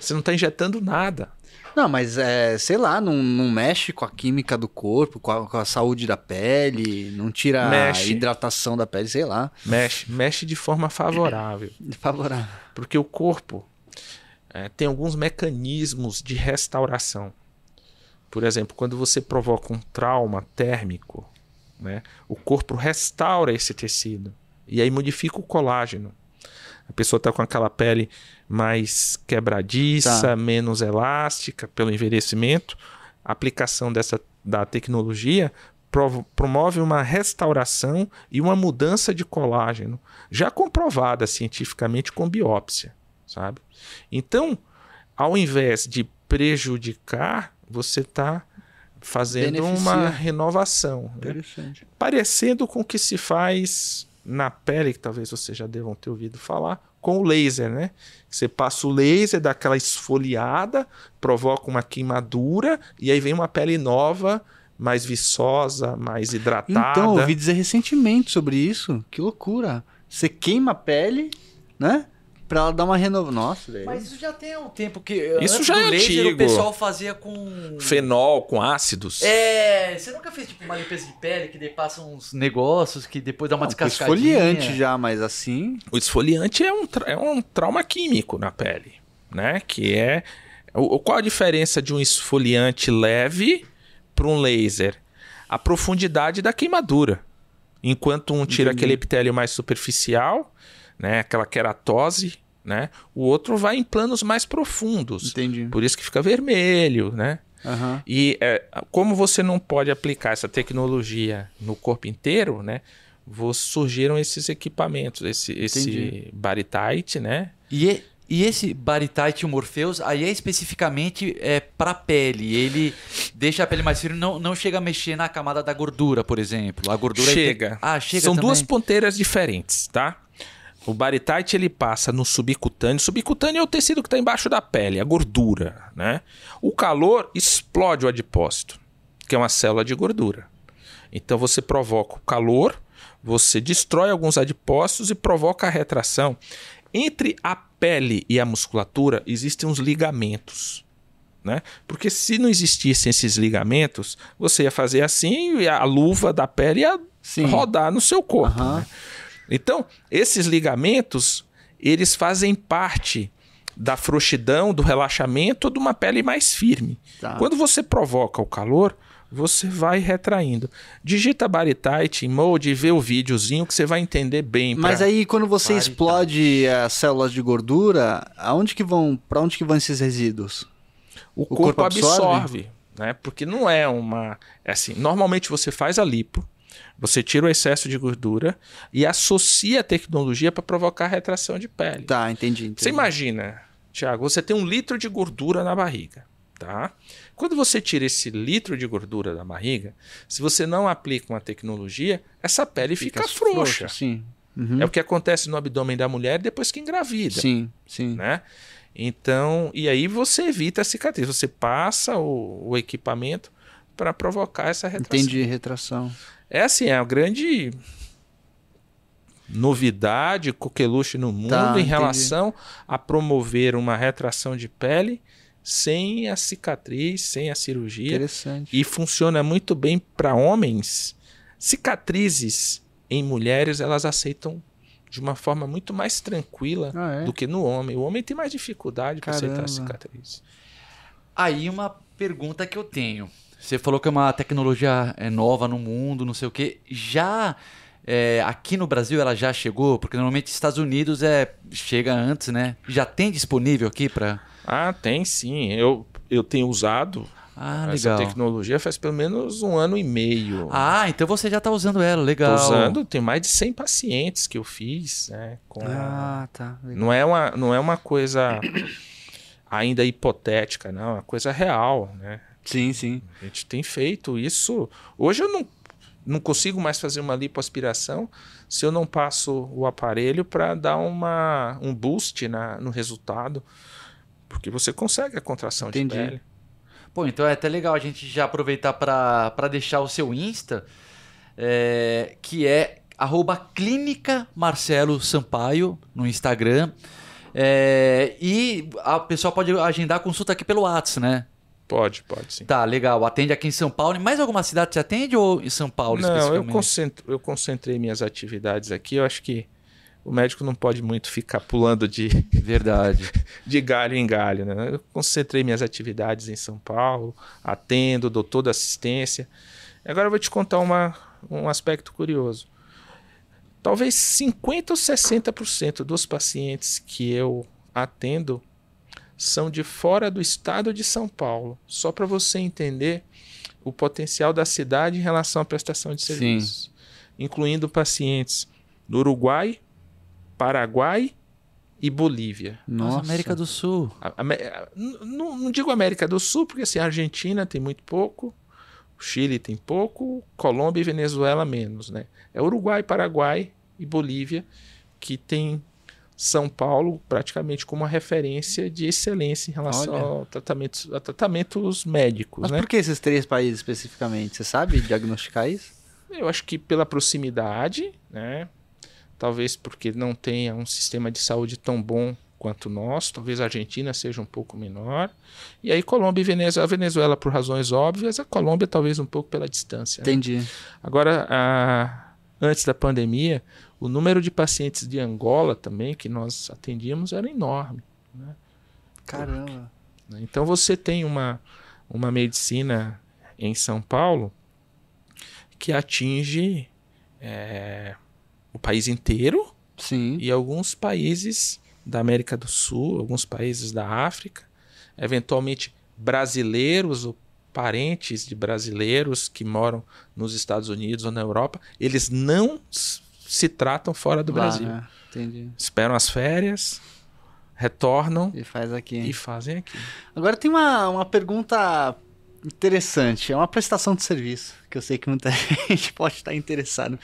Você não está injetando nada. Não, mas é, sei lá, não, não mexe com a química do corpo, com a, com a saúde da pele, não tira Mexe. a hidratação da pele, sei lá. Mexe, mexe de forma favorável. Favorável. Porque o corpo eh, tem alguns mecanismos de restauração. Por exemplo, quando você provoca um trauma térmico, né, o corpo restaura esse tecido e aí modifica o colágeno. A pessoa está com aquela pele mais quebradiça, Tá. menos elástica pelo envelhecimento. A aplicação dessa da tecnologia promove uma restauração e uma mudança de colágeno, já comprovada cientificamente com biópsia, sabe? Então, ao invés de prejudicar, você está fazendo Beneficia. uma renovação, né? Interessante. parecendo com o que se faz na pele, que talvez vocês já devam ter ouvido falar, com o laser, né? Você passa o laser, dá aquela esfoliada, provoca uma queimadura e aí vem uma pele nova, mais viçosa, mais hidratada. Então, ouvi dizer recentemente sobre isso. Que loucura. Você queima a pele, né? Pra ela dar uma renovação. Nossa, velho. Mas isso já tem um tempo que. Isso antes já do é laser, antigo. O pessoal fazia com. Fenol com ácidos. É, você nunca fez tipo uma limpeza de pele que daí passa uns negócios que depois dá uma Não, descascadinha? esfoliante já, mas assim. O esfoliante é um, tra- é um trauma químico na pele, né? Que é o, o- qual a diferença de um esfoliante leve para um laser? A profundidade da queimadura. Enquanto um tira Entendi. aquele epitélio mais superficial, né? Aquela queratose, né? O outro vai em planos mais profundos. Entendi. Por isso que fica vermelho, né? Aham. E é, como você não pode aplicar essa tecnologia no corpo inteiro, né? Surgiram esses equipamentos, esse, esse. Baritite, né? E, e- esse Baritite e o Morpheus, aí é especificamente é, pra pele. Ele deixa a pele mais firme, não, não chega a mexer na camada da gordura, por exemplo. A gordura Chega. Ah, chega São também. duas ponteiras diferentes, tá? O Baritite ele passa no subcutâneo. Subcutâneo é o tecido que está embaixo da pele, a gordura, né? O calor explode o adipócito, que é uma célula de gordura. Então você provoca o calor, você destrói alguns adipócitos e provoca a retração. Entre a pele e a musculatura existem uns ligamentos. Né? Porque se não existissem esses ligamentos, você ia fazer assim e a luva da pele ia Sim. rodar no seu corpo. Aham. né? Então, esses ligamentos, eles fazem parte da frouxidão, do relaxamento de uma pele mais firme. Tá. Quando você provoca o calor, você vai retraindo. Digita Baritite em Mode e vê o videozinho que você vai entender bem. Mas aí quando você explode as células de gordura, aonde que vão, para onde que vão esses resíduos? o, o corpo, corpo absorve, absorve? né? Porque não é uma, é assim, normalmente você faz a lipo, você tira o excesso de gordura e associa a tecnologia para provocar retração de pele. Tá, entendi. entendi. Você imagina, Thiago, você tem um litro de gordura na barriga, tá? Quando você tira esse litro de gordura da barriga, se você não aplica uma tecnologia, essa pele fica, frouxa. Sim. Uhum. É o que acontece no abdômen da mulher depois que engravida, Sim, sim. né? Então, e aí você evita a cicatriz, você passa o, o equipamento para provocar essa retração. Entendi, retração. É assim, é uma grande novidade, coqueluche no mundo Tá, em entendi. relação a promover uma retração de pele sem a cicatriz, sem a cirurgia. Interessante. E funciona muito bem para homens. Cicatrizes em mulheres, elas aceitam de uma forma muito mais tranquila Ah, é? do que no homem. O homem tem mais dificuldade para aceitar a cicatriz. Aí uma pergunta que eu tenho. Você falou que é uma tecnologia é, nova no mundo, não sei o quê. Já é, aqui no Brasil ela já chegou? Porque normalmente Estados Unidos é chega antes, né? Já tem disponível aqui para? Ah, tem sim. Eu, eu tenho usado Ah, essa legal. tecnologia faz pelo menos um ano e meio. Ah, então você já tá usando ela, legal. Tô usando, tem mais de 100 pacientes que eu fiz, né? com- Ah, tá. legal. não, é uma, não é uma coisa ainda hipotética, não, é uma coisa real, né? Sim, sim. A gente tem feito isso. Hoje eu não, não consigo mais fazer uma lipoaspiração se eu não passo o aparelho para dar uma, um boost na, no resultado. Porque você consegue a contração Entendi. de pele. Pô, então é até legal a gente já aproveitar para deixar o seu Insta, é, que é arroba Clínica Marcelo Sampaio no Instagram. É, e a pessoa pode agendar a consulta aqui pelo WhatsApp, né? Pode, pode sim. Tá, legal. Atende aqui em São Paulo. Em mais alguma cidade você atende ou em São Paulo Não, eu, concentro, eu concentrei minhas atividades aqui. Eu acho que o médico não pode muito ficar pulando de, Verdade. de galho em galho. Né? Eu concentrei minhas atividades em São Paulo, atendo, dou toda assistência. Agora eu vou te contar uma, um aspecto curioso. Talvez 50% ou 60% dos pacientes que eu atendo são de fora do estado de São Paulo. Só para você entender o potencial da cidade em relação à prestação de Sim. serviços. Incluindo pacientes do Uruguai, Paraguai e Bolívia. Nossa, Nossa, América do Sul. A- a- n- Não, não digo América do Sul, porque assim, a Argentina tem muito pouco, o Chile tem pouco, Colômbia e Venezuela menos, né? É Uruguai, Paraguai e Bolívia que tem São Paulo praticamente como uma referência de excelência em relação Olha. ao tratamentos, a tratamentos médicos, Mas né? por que esses três países especificamente? Você sabe diagnosticar isso? Eu acho que pela proximidade, né? Talvez porque não tenha um sistema de saúde tão bom quanto o nosso, talvez a Argentina seja um pouco menor. E aí Colômbia e Venezuela, a Venezuela por razões óbvias, a Colômbia talvez um pouco pela distância. né? Entendi. Agora, a- antes da pandemia, o número de pacientes de Angola também que nós atendíamos era enorme. Caramba. né? Então você tem uma, uma medicina em São Paulo que atinge é, o país inteiro Sim. e alguns países da América do Sul, alguns países da África, eventualmente brasileiros ou parentes de brasileiros que moram nos Estados Unidos ou na Europa, eles não se tratam fora do Lá, Brasil. né? Entendi. Esperam as férias, retornam E faz aqui. e fazem aqui. Agora tem uma, uma pergunta interessante. É uma prestação de serviço, que eu sei que muita gente pode estar interessado.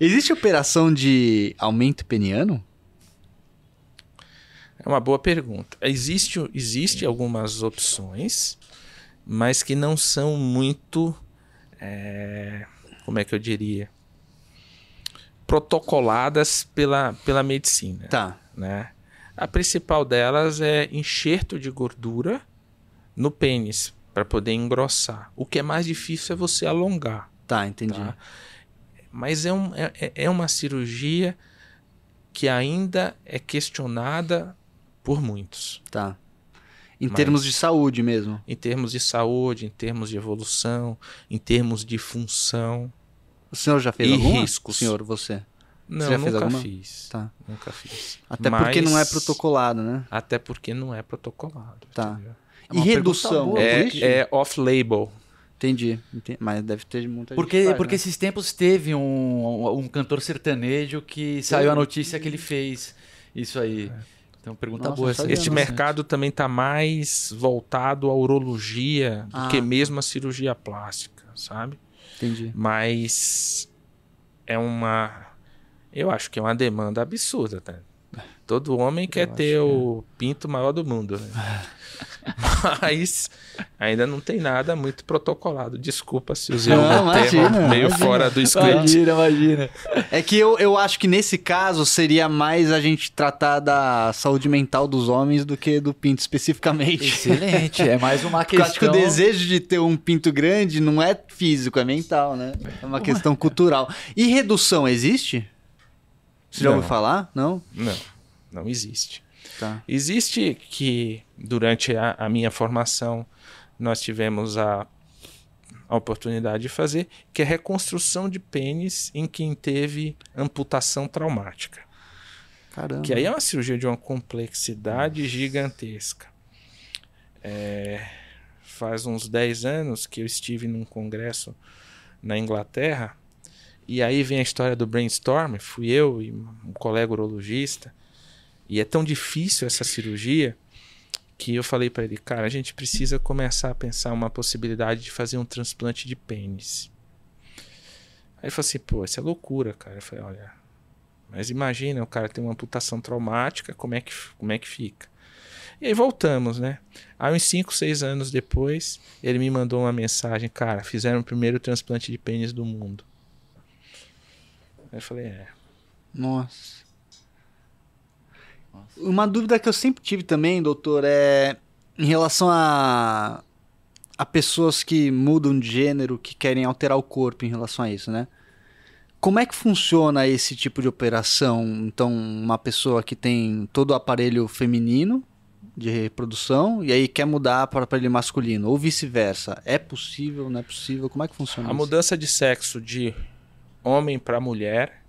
Existe operação de aumento peniano? É uma boa pergunta. Existe, existe algumas opções, mas que não são muito é, como é que eu diria? Protocoladas pela, pela medicina. Tá. Né? A principal delas é enxerto de gordura no pênis para poder engrossar. O que é mais difícil é você alongar. Tá, entendi. Tá? Mas é, um, é, é uma cirurgia que ainda é questionada por muitos. Tá. Em Mas- termos de saúde mesmo. Em termos de saúde, em termos de evolução, em termos de função. O senhor já fez E alguma? riscos. Senhor, você. Não, já fez nunca alguma? fiz. Tá. Nunca fiz. Até Mas- porque não é protocolado, né? Até porque não é protocolado. Tá. É e redução? boa, É, é off-label. Entendi. Enten- Mas deve ter muita gente Porque, que faz, porque né? esses tempos teve um, um cantor sertanejo que saiu a notícia que ele fez isso aí. Então, pergunta Nossa, boa sabia Este não, mercado também está mais voltado à urologia do Ah, que tá. mesmo a cirurgia plástica, sabe? Entendi. Mas é uma. Eu acho que é uma demanda absurda, tá? Todo homem quer ter que o pinto maior do mundo, né? Mas ainda não tem nada muito protocolado. Desculpa se usei um imagina, meio imagina. fora do script. Imagina, imagina. É que eu, eu acho que nesse caso seria mais a gente tratar da saúde mental dos homens do que do pinto especificamente. Excelente. É mais uma Porque eu questão. acho que o desejo de ter um pinto grande não é físico, é mental, né? É uma questão cultural. E redução existe? Você já Não. ouviu falar? Não? Não, não existe. Tá. Existe que durante a, a minha formação nós tivemos a, a oportunidade de fazer, que é reconstrução de pênis em quem teve amputação traumática. Caramba. Que aí é uma cirurgia de uma complexidade gigantesca. É, faz uns 10 anos que eu estive num congresso na Inglaterra, e aí vem a história do brainstorm. Fui eu e um colega urologista, e é tão difícil essa cirurgia que eu falei para ele, cara, a gente precisa começar a pensar uma possibilidade de fazer um transplante de pênis. Aí ele falou assim, pô, isso é loucura, cara. Eu falei, olha, mas imagina, o cara tem uma amputação traumática, como é que, como é que fica? E aí voltamos, né? Aí uns 5, 6 anos depois, ele me mandou uma mensagem, cara, fizeram o primeiro transplante de pênis do mundo. Aí eu falei, é. Nossa. Uma dúvida que eu sempre tive também, doutor, é em relação a, a pessoas que mudam de gênero, que querem alterar o corpo em relação a isso, né? Como é que funciona esse tipo de operação? Então, uma pessoa que tem todo o aparelho feminino de reprodução e aí quer mudar para o aparelho masculino, ou vice-versa. É possível, não é possível? Como é que funciona A isso? mudança de sexo de homem para mulher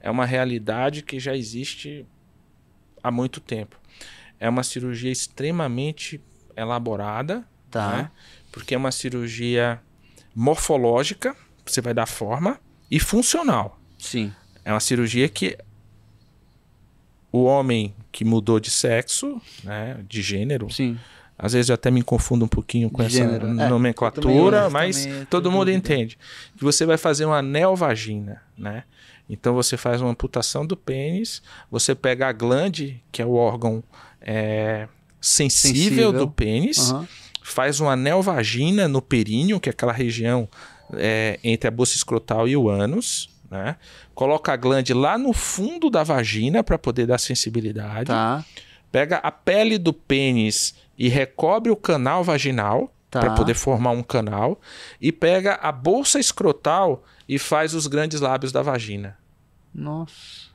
é uma realidade que já existe há muito tempo. É uma cirurgia extremamente elaborada, Tá. né? porque é uma cirurgia morfológica, você vai dar forma, e funcional. Sim. É uma cirurgia que o homem que mudou de sexo, né, de gênero, Sim. às vezes eu até me confundo um pouquinho com De essa gênero, é. Também, nomenclatura, mas também todo tenho mundo entende. Que você vai fazer uma neovagina, né? Então você faz uma amputação do pênis, você pega a glande, que é o órgão é, sensível, Sensível. do pênis, Aham. faz uma neovagina no períneo, que é aquela região é, entre a bolsa escrotal e o ânus, né? Coloca a glande lá no fundo da vagina para poder dar sensibilidade Tá. pega a pele do pênis e recobre o canal vaginal Tá. para poder formar um canal e pega a bolsa escrotal e faz os grandes lábios da vagina. Nossa.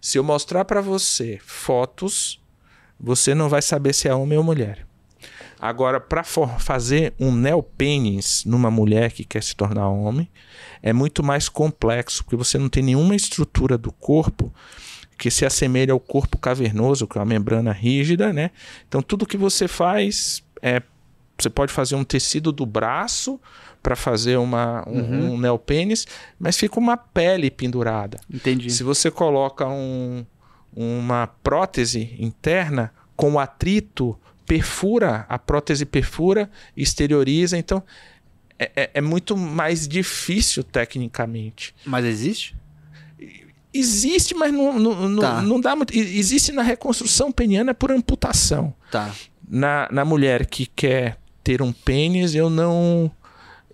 Se eu mostrar para você fotos, você não vai saber se é homem ou mulher. Agora, para fazer um neopênis numa mulher que quer se tornar homem, é muito mais complexo, porque você não tem nenhuma estrutura do corpo que se assemelha ao corpo cavernoso, que é uma membrana rígida, né? Então, tudo que você faz é. Você pode fazer um tecido do braço para fazer uma, um, Uhum. um neopênis, mas fica uma pele pendurada. Entendi. Se você coloca um- uma prótese interna com o atrito, perfura, a prótese perfura, exterioriza, então é, é- é muito mais difícil tecnicamente. Mas existe? Existe, mas não, não, não- Tá. não dá muito. Existe na reconstrução peniana por amputação. Tá. Na, na mulher que quer ter um pênis, eu não.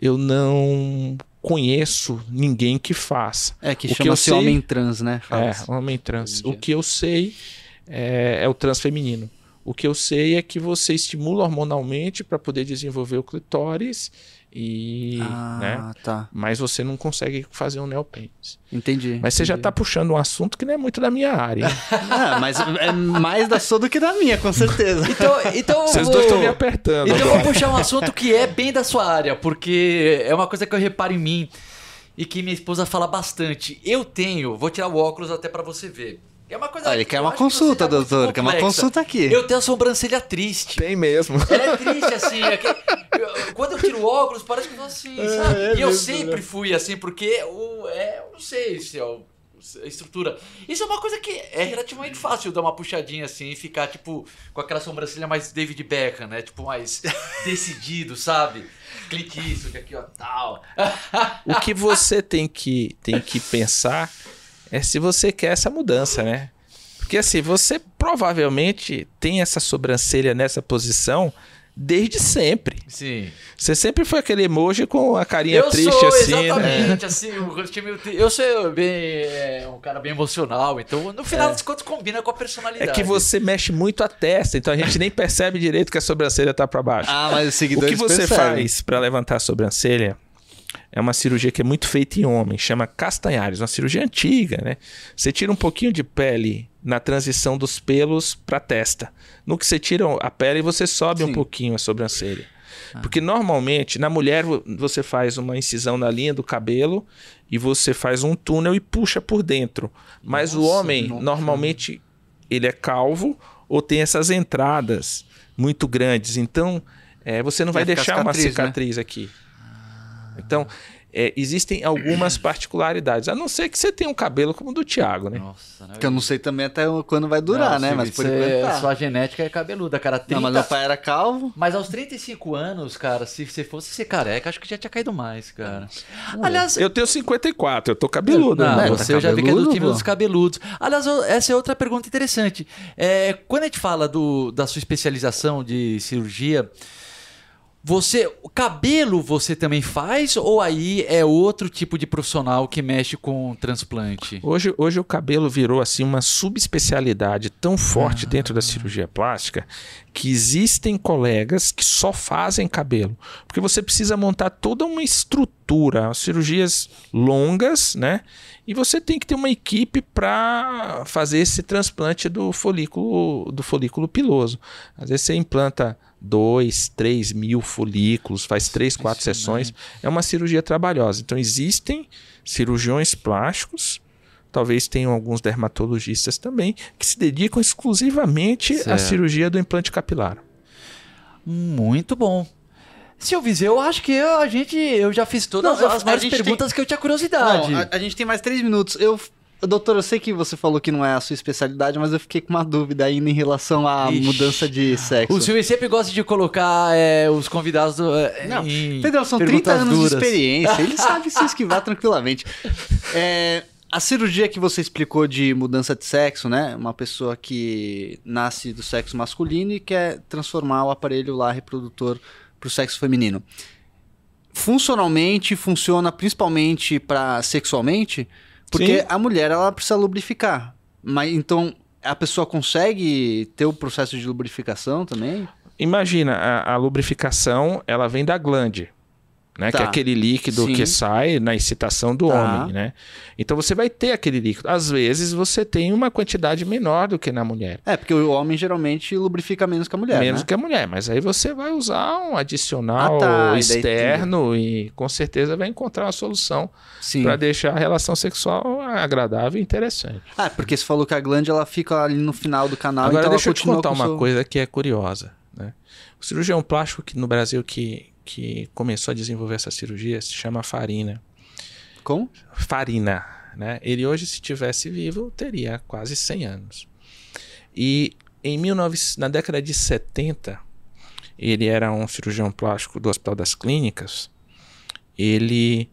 Eu não conheço ninguém que faça. É, que chama-se sei- homem trans, né? Fala É, assim. homem trans. O que eu sei é, é o transfeminino. O que eu sei é que você estimula hormonalmente para poder desenvolver o clitóris e, né? Ah, tá. Mas você não consegue fazer um neopênis. Entendi. Mas você já entendi. tá puxando um assunto que não é muito da minha área. Ah, mas é mais da sua do que da minha, com certeza. Então, então eu Vocês vou... dois estão me apertando. Então eu agora. vou puxar um assunto que é bem da sua área, porque é uma coisa que eu reparo em mim e que minha esposa fala bastante. Eu tenho, vou tirar o óculos até pra você ver. É uma coisa Ah, ele quer uma acho que consulta, tá doutor. Quer uma consulta aqui. Eu tenho a sobrancelha triste. Tem mesmo. Ela é triste, assim. é que- eu- quando eu tiro o óculos, parece que eu tô assim, sabe? é e eu mesmo, sempre fui assim, porque o, é, eu não sei se é o- a estrutura. Isso é uma coisa que é relativamente fácil dar uma puxadinha assim e ficar, tipo, com aquela sobrancelha mais David Beckham, né? Tipo, mais decidido, sabe? Clique isso, que aqui, ó, tal. O que você tem que, tem que pensar é se você quer essa mudança, né? Porque assim, você provavelmente tem essa sobrancelha nessa posição desde sempre. Sim. Você sempre foi aquele emoji com a carinha eu triste sou, assim, né? exatamente, assim, o rosto meio tri- eu sou bem, é, um cara bem emocional, então no final das contas combina com a É personalidade. que você mexe muito a testa, então a gente nem percebe direito que a sobrancelha tá para baixo. Ah, mas os o seguidores que você percebem. faz para levantar a sobrancelha é uma cirurgia que é muito feita em homem, chama castanhares, uma cirurgia antiga, né? Você tira um pouquinho de pele na transição dos pelos para a testa. No que você tira a pele, você sobe um Sim. pouquinho a sobrancelha. Porque normalmente, na mulher, vo- você faz uma incisão na linha do cabelo e você faz um túnel e puxa por dentro. Mas o Nossa, homem, nossa. normalmente, ele é calvo ou tem essas entradas muito grandes. Então, é, você não vai Vai deixar uma cicatriz, né? cicatriz aqui. Então, é, existem algumas particularidades. A não ser que você tenha um cabelo como o do Thiago, né? Nossa, né? Que eu não sei também até quando vai durar, Não, né? Mas por enquanto tá. Sua genética é cabeluda, cara. 30... Não, mas meu pai era calvo. Mas aos 35 anos, cara, se você fosse ser careca, acho que já tinha caído mais, cara. Aliás, Eu tenho 54, eu tô cabeludo. não, né? você Tá eu já vi que é do time pô. dos cabeludos. Aliás, essa é outra pergunta interessante. É, quando a gente fala do, da sua especialização de cirurgia, você, o cabelo você também faz ou aí é outro tipo de profissional que mexe com transplante? Hoje, hoje o cabelo virou assim uma subespecialidade tão forte dentro da cirurgia plástica que existem colegas que só fazem cabelo, porque você precisa montar toda uma estrutura, cirurgias longas, né? E você tem que ter uma equipe para fazer esse transplante do folículo do folículo piloso. Às vezes você implanta dois, três mil folículos, faz três, quatro sessões. É uma cirurgia trabalhosa. Então existem cirurgiões plásticos, talvez tenham alguns dermatologistas também, que se dedicam exclusivamente à Certo. cirurgia do implante capilar. Muito bom. Seu Viseu, eu acho que eu, a gente, eu já fiz todas Não, as a várias gente tem- perguntas que eu tinha curiosidade. Não, a, a gente tem mais três minutos. Eu, doutor, eu sei que você falou que não é a sua especialidade, mas eu fiquei com uma dúvida ainda em relação à Ixi. mudança de sexo. O Silvio sempre gosta de colocar é, os convidados do, é, Não, em Pedro, são 30 perguntas anos duras. de experiência. Ele sabe se esquivar tranquilamente. É, a cirurgia que você explicou de mudança de sexo, né? Uma pessoa que nasce do sexo masculino e quer transformar o aparelho lá reprodutor para o sexo feminino. Funcionalmente, funciona principalmente para sexualmente, porque Sim. a mulher ela precisa lubrificar. Mas então a pessoa consegue ter o processo de lubrificação também? Imagina, a, a lubrificação, ela vem da glande, né? Tá. Que é aquele líquido Sim. que sai na excitação do Tá. homem, né? Então você vai ter aquele líquido. Às vezes você tem uma quantidade menor do que na mulher. É, porque o homem geralmente lubrifica menos que a mulher, menos né? que a mulher, mas aí você vai usar um adicional Ah, tá, e externo e com certeza vai encontrar uma solução para deixar a relação sexual agradável e interessante. Ah, porque você falou que a glande ela fica ali no final do canal, Agora então deixa eu te contar uma seu- coisa que é curiosa. Né? O cirurgião plástico que no Brasil que, que começou a desenvolver essa cirurgia se chama Farina. Como? Farina. Né? Ele hoje, se tivesse vivo, teria quase 100 anos. E em 19, na década de 70, ele era um cirurgião plástico do Hospital das Clínicas. Ele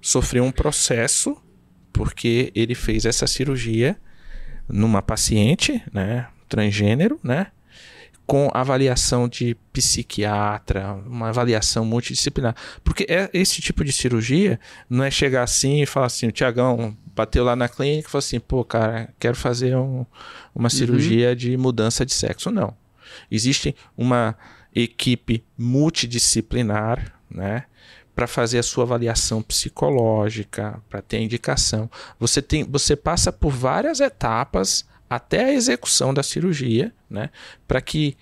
sofreu um processo porque ele fez essa cirurgia numa paciente, né, transgênero, né, com avaliação de psiquiatra, uma avaliação multidisciplinar. Porque é esse tipo de cirurgia não é chegar assim e falar assim, o Tiagão bateu lá na clínica e falou assim, pô, cara, quero fazer um, uma cirurgia de mudança de sexo. Não. Existe uma equipe multidisciplinar, né? Para fazer a sua avaliação psicológica, para ter indicação. Você, tem, você passa por várias etapas até a execução da cirurgia, né? Para que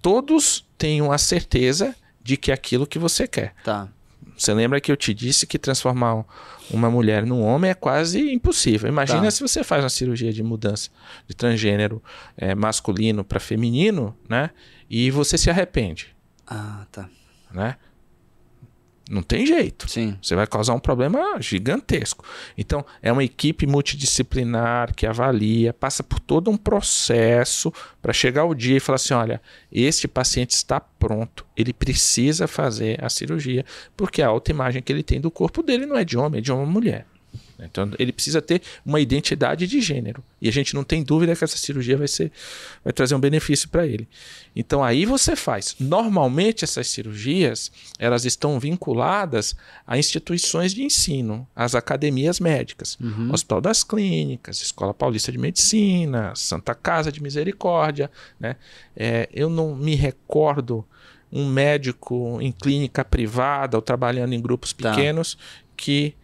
todos tenham a certeza de que é aquilo que você quer. Tá. Você lembra que eu te disse que transformar uma mulher num homem é quase impossível. Imagina Tá. se você faz uma cirurgia de mudança de transgênero é, masculino para feminino, né? E você se arrepende, Ah, tá. né? Não tem jeito. Sim. Você vai causar um problema gigantesco. Então, é uma equipe multidisciplinar que avalia, passa por todo um processo para chegar o dia e falar assim: olha, este paciente está pronto, ele precisa fazer a cirurgia, porque a autoimagem que ele tem do corpo dele não é de homem, é de uma mulher. Então, ele precisa ter uma identidade de gênero. E a gente não tem dúvida que essa cirurgia vai, ser, vai trazer um benefício para ele. Então, aí você faz. Normalmente, essas cirurgias elas estão vinculadas a instituições de ensino, às academias médicas. Hospital das Clínicas, Escola Paulista de Medicina, Santa Casa de Misericórdia. Né? É, eu não me recordo um médico em clínica privada ou trabalhando em grupos Tá. pequenos que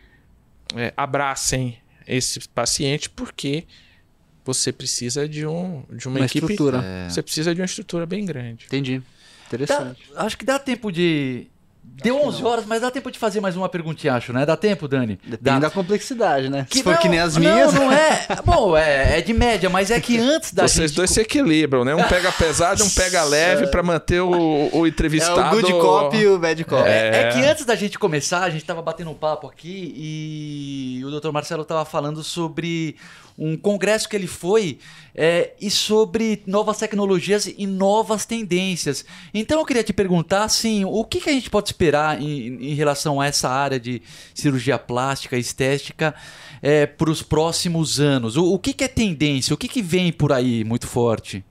é, abracem esse paciente porque você precisa de, um, de uma, Uma equipe. estrutura. É. Você precisa de uma estrutura bem grande. Entendi. Dá- Interessante. acho que dá tempo de. Deu 11 horas, mas dá tempo de fazer mais uma perguntinha, acho, né? Dá tempo, Dani? Depende Dá. da complexidade, né? Que Se for não- que nem as não, minhas. Não, é. Bom, é, é de média, mas é que antes da Vocês gente. dois se equilibram, né? Um pega pesado e um pega leve para manter o, o É entrevistado. o good cop e o bad cop. É, é que antes da gente começar, a gente tava batendo um papo aqui e o Dr. Marcelo tava falando sobre um congresso que ele foi é, e sobre novas tecnologias e novas tendências. Então eu queria te perguntar assim, o que, que a gente pode esperar em, em relação a essa área de cirurgia plástica, estética, para os próximos anos? O, o que, que é tendência? O que, que vem por aí muito forte?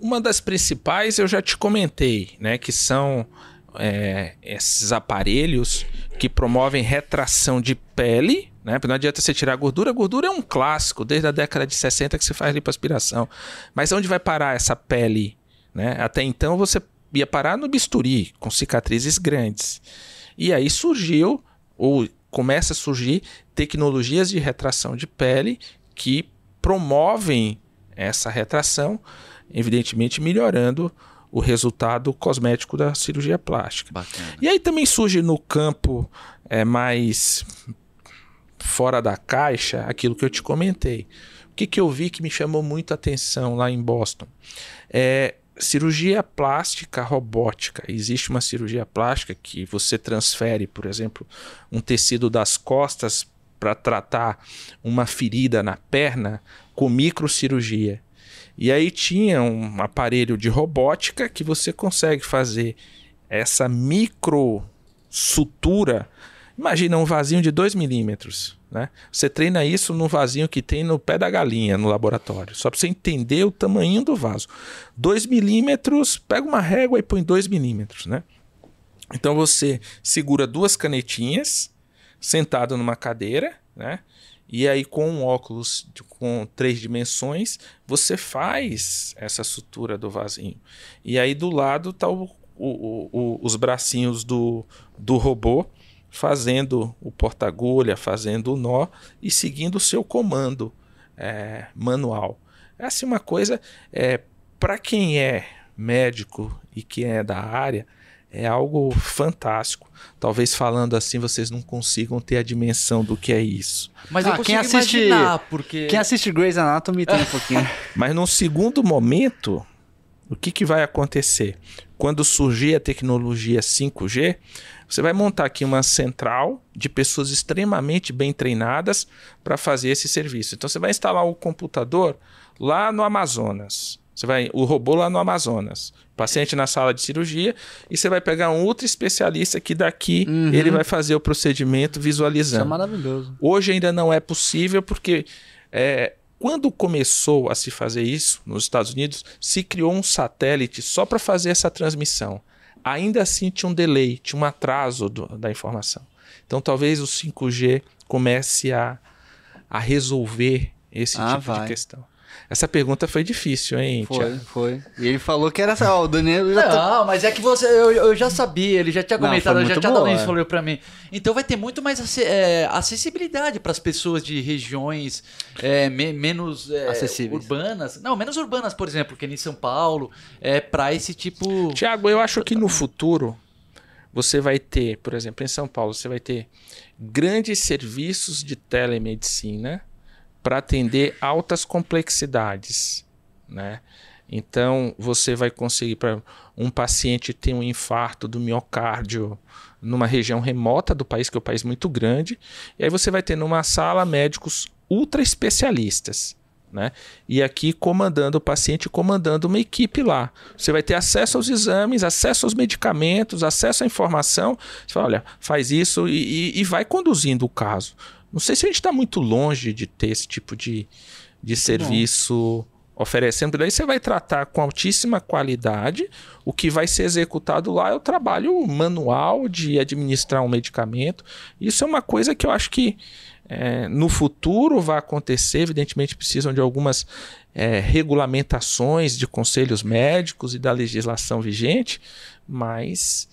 Uma das principais eu já te comentei, né? Que são é, esses aparelhos que promovem retração de pele, né? Não adianta você tirar a gordura. A gordura é um clássico, desde a década de 60 que se faz lipoaspiração. Mas onde vai parar essa pele? Né? Até então você ia parar no bisturi, com cicatrizes grandes. E aí surgiu, ou começa a surgir, tecnologias de retração de pele que promovem essa retração, evidentemente melhorando o resultado cosmético da cirurgia plástica. Bacana. E aí também surge no campo é, mais fora da caixa aquilo que eu te comentei. O que, que eu vi que me chamou muito a atenção lá em Boston? É cirurgia plástica robótica. Existe uma cirurgia plástica que você transfere, por exemplo, um tecido das costas para tratar uma ferida na perna com microcirurgia. E aí tinha um aparelho de robótica que você consegue fazer essa micro sutura. Imagina um vasinho de 2 milímetros. Né? Você treina isso num vasinho que tem no pé da galinha no laboratório. Só para você entender o tamanho do vaso. 2 milímetros, pega uma régua e põe 2 milímetros. Né? Então você segura duas canetinhas, sentado numa cadeira, né? E aí, com um óculos de- com três dimensões, você faz essa sutura do vasinho. E aí, do lado, tá o, o- o- os bracinhos do, do robô fazendo o porta-agulha, fazendo o nó e seguindo o seu comando é, manual. É assim uma coisa, é, para quem é médico e quem é da área, é algo fantástico. Talvez falando assim vocês não consigam ter a dimensão do que é isso. Mas Ah, eu quem assiste- imaginar, porque... Quem assiste Grey's Anatomy tem um pouquinho. Mas num segundo momento, o que, que vai acontecer? Quando surgir a tecnologia 5G, você vai montar aqui uma central de pessoas extremamente bem treinadas para fazer esse serviço. Então você vai instalar o computador lá no Amazonas. Você vai o robô lá no Amazonas, paciente na sala de cirurgia e você vai pegar um ultra especialista que daqui Uhum. ele vai fazer o procedimento Isso é visualizando. maravilhoso. Hoje ainda não é possível porque é, quando começou a se fazer isso nos Estados Unidos, se criou um satélite só para fazer essa transmissão. Ainda assim tinha um delay, tinha um atraso do, da informação. Então talvez o 5G comece a, a resolver esse Ah, tipo vai. de questão. Essa pergunta foi difícil, hein, Foi, Tiago? foi. E ele falou que era ó, o Danilo já tá... Não, mas é que você. Eu, eu já sabia, ele já tinha Não, comentado, ele já tinha boa, dado isso é. falou pra mim. Então vai ter muito mais é, acessibilidade para as pessoas de regiões é, me- menos é, Acessíveis. urbanas. Não, menos urbanas, por exemplo, que nem São Paulo, é para esse tipo. Tiago, eu acho que no futuro você vai ter, por exemplo, em São Paulo, você vai ter grandes serviços de telemedicina para atender altas complexidades, né? Então você vai conseguir para um paciente ter um infarto do miocárdio numa região remota do país, que é um país muito grande, e aí você vai ter numa sala médicos ultra especialistas, né? E aqui comandando o paciente, comandando uma equipe lá. Você vai ter acesso aos exames, acesso aos medicamentos, acesso à informação. Você fala, olha, faz isso e, e- e vai conduzindo o caso. Não sei se a gente está muito longe de ter esse tipo de, de serviço oferecendo. Daí você vai tratar com altíssima qualidade. O que vai ser executado lá é o trabalho manual de administrar um medicamento. Isso é uma coisa que eu acho que é, no futuro vai acontecer. Evidentemente, precisam de algumas é, regulamentações de conselhos médicos e da legislação vigente, mas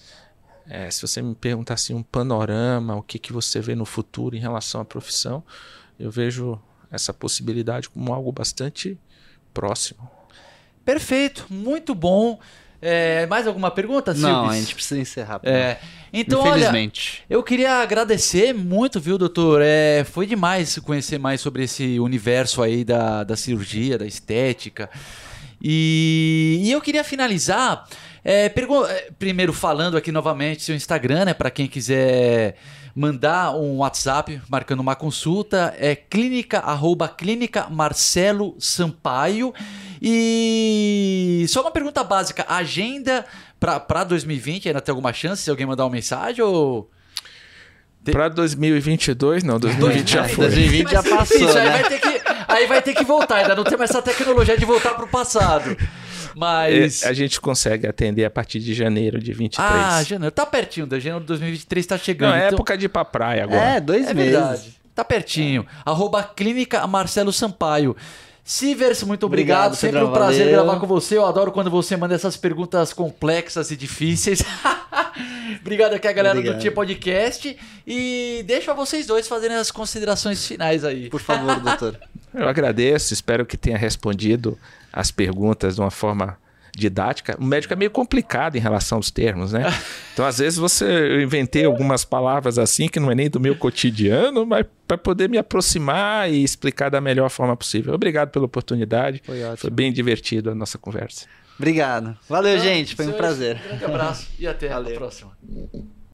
é, se você me perguntar assim, um panorama, o que, que você vê no futuro em relação à profissão, eu vejo essa possibilidade como algo bastante próximo. Perfeito, muito bom. É, mais alguma pergunta, Não, Silves? a gente precisa encerrar. É, então, olha, Infelizmente. Eu queria agradecer muito, viu, doutor? É, foi demais conhecer mais sobre esse universo aí da, da cirurgia, da estética. E, e eu queria finalizar, é, é, primeiro falando aqui novamente seu Instagram, né? Para quem quiser mandar um WhatsApp marcando uma consulta, é clínica, arroba clínica Marcelo Sampaio. E só uma pergunta básica, agenda para 2020, ainda tem alguma chance se alguém mandar uma mensagem ou... Para 2022, não, 2020 já foi. 2020 já passou, aí, né? vai ter que, aí vai ter que voltar, ainda não tem mais essa tecnologia de voltar pro passado. Mas. É, a gente consegue atender a partir de janeiro de 23. Ah, janeiro. Tá pertinho, da janeiro de 2023 tá não, chegando. é então- época de ir pra praia agora. É, dois É meses. verdade. Tá pertinho. Arroba Clínica Marcelo Sampaio. Sivers, muito obrigado. Obrigado, Sempre um prazer valeu. gravar com você. Eu adoro quando você manda essas perguntas complexas e difíceis. obrigado aqui a galera do Obrigado. Tia Podcast. E deixo a vocês dois fazerem as considerações finais aí. Por favor, doutor. Eu agradeço, espero que tenha respondido as perguntas de uma forma didática. O médico é meio complicado em relação aos termos, né? Então, às vezes, você eu inventei algumas palavras assim que não é nem do meu cotidiano, mas para poder me aproximar e explicar da melhor forma possível. Obrigado pela oportunidade. Foi ótimo. Foi bem divertido a nossa conversa. Obrigado. Valeu, gente. Foi um Senhores, prazer. Um grande abraço e até Valeu. a próxima.